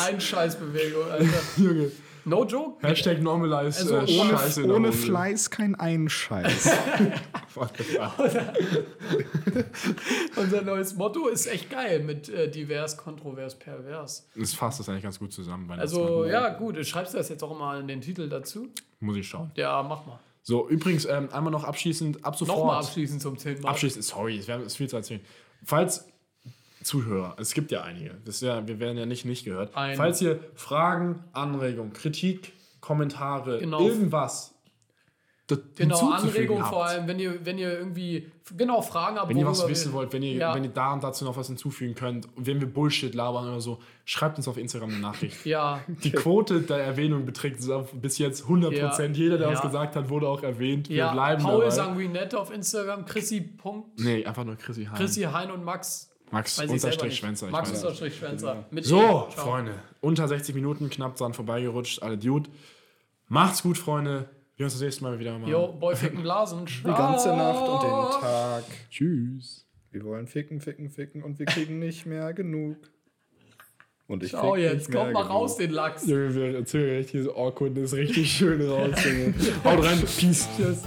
Einscheißbewegung, Alter. Junge. No joke? Hashtag normalize Also äh, ohne- Scheiße Ohne. Fleiß kein Einscheiß. Unser neues Motto ist echt geil mit äh, divers, kontrovers, pervers. Das fasst das eigentlich ganz gut zusammen. Also, ja, gut, schreibst du das jetzt auch mal in den Titel dazu? Muss ich schauen. Ja, mach mal. So, übrigens, ähm, einmal noch abschließend, ab sofort. Nochmal abschließend zum zehnten Mal. Abschließend, sorry, es wäre viel zu erzählen. Falls Zuhörer, es gibt ja einige, das ist ja, wir werden ja nicht nicht gehört. Ein- Falls ihr Fragen, Anregungen, Kritik, Kommentare, Genau. irgendwas Genau, hinzuzufügen Anregung habt, vor allem, wenn ihr, wenn ihr irgendwie, genau, Fragen habt, Wenn ihr was wissen wollt, wenn ihr, Ja. wenn ihr da und dazu noch was hinzufügen könnt, wenn wir Bullshit labern oder so, schreibt uns auf Instagram eine Nachricht. Ja, Die Quote der Erwähnung beträgt bis jetzt 100%. Ja. Jeder, der Ja. was gesagt hat, wurde auch erwähnt. Wir ja bleiben Paul. Sanguinette auf Instagram, Chrissy. Punkt, Nee, einfach nur Chrissy Hahn. Chrissy Hein und Max. Max unterstrich. Schwänzer. Max unterstrich Schwänzer. Mit So, E. Freunde. Unter 60 Minuten, knapp dran vorbeigerutscht. Alle Dude. Macht's gut, Freunde. Wir uns das nächste Mal wieder mal. Jo, Boy ficken Blasen. Die ganze Nacht und den Tag. Tschüss. Wir wollen ficken, ficken, ficken und wir kriegen nicht mehr genug. Und ich fick jetzt, komm mal genug. raus, den Lachs. Junge, wir erzählen richtig diese Awkwardness richtig schön raus. Haut rein. Peace. Tschüss.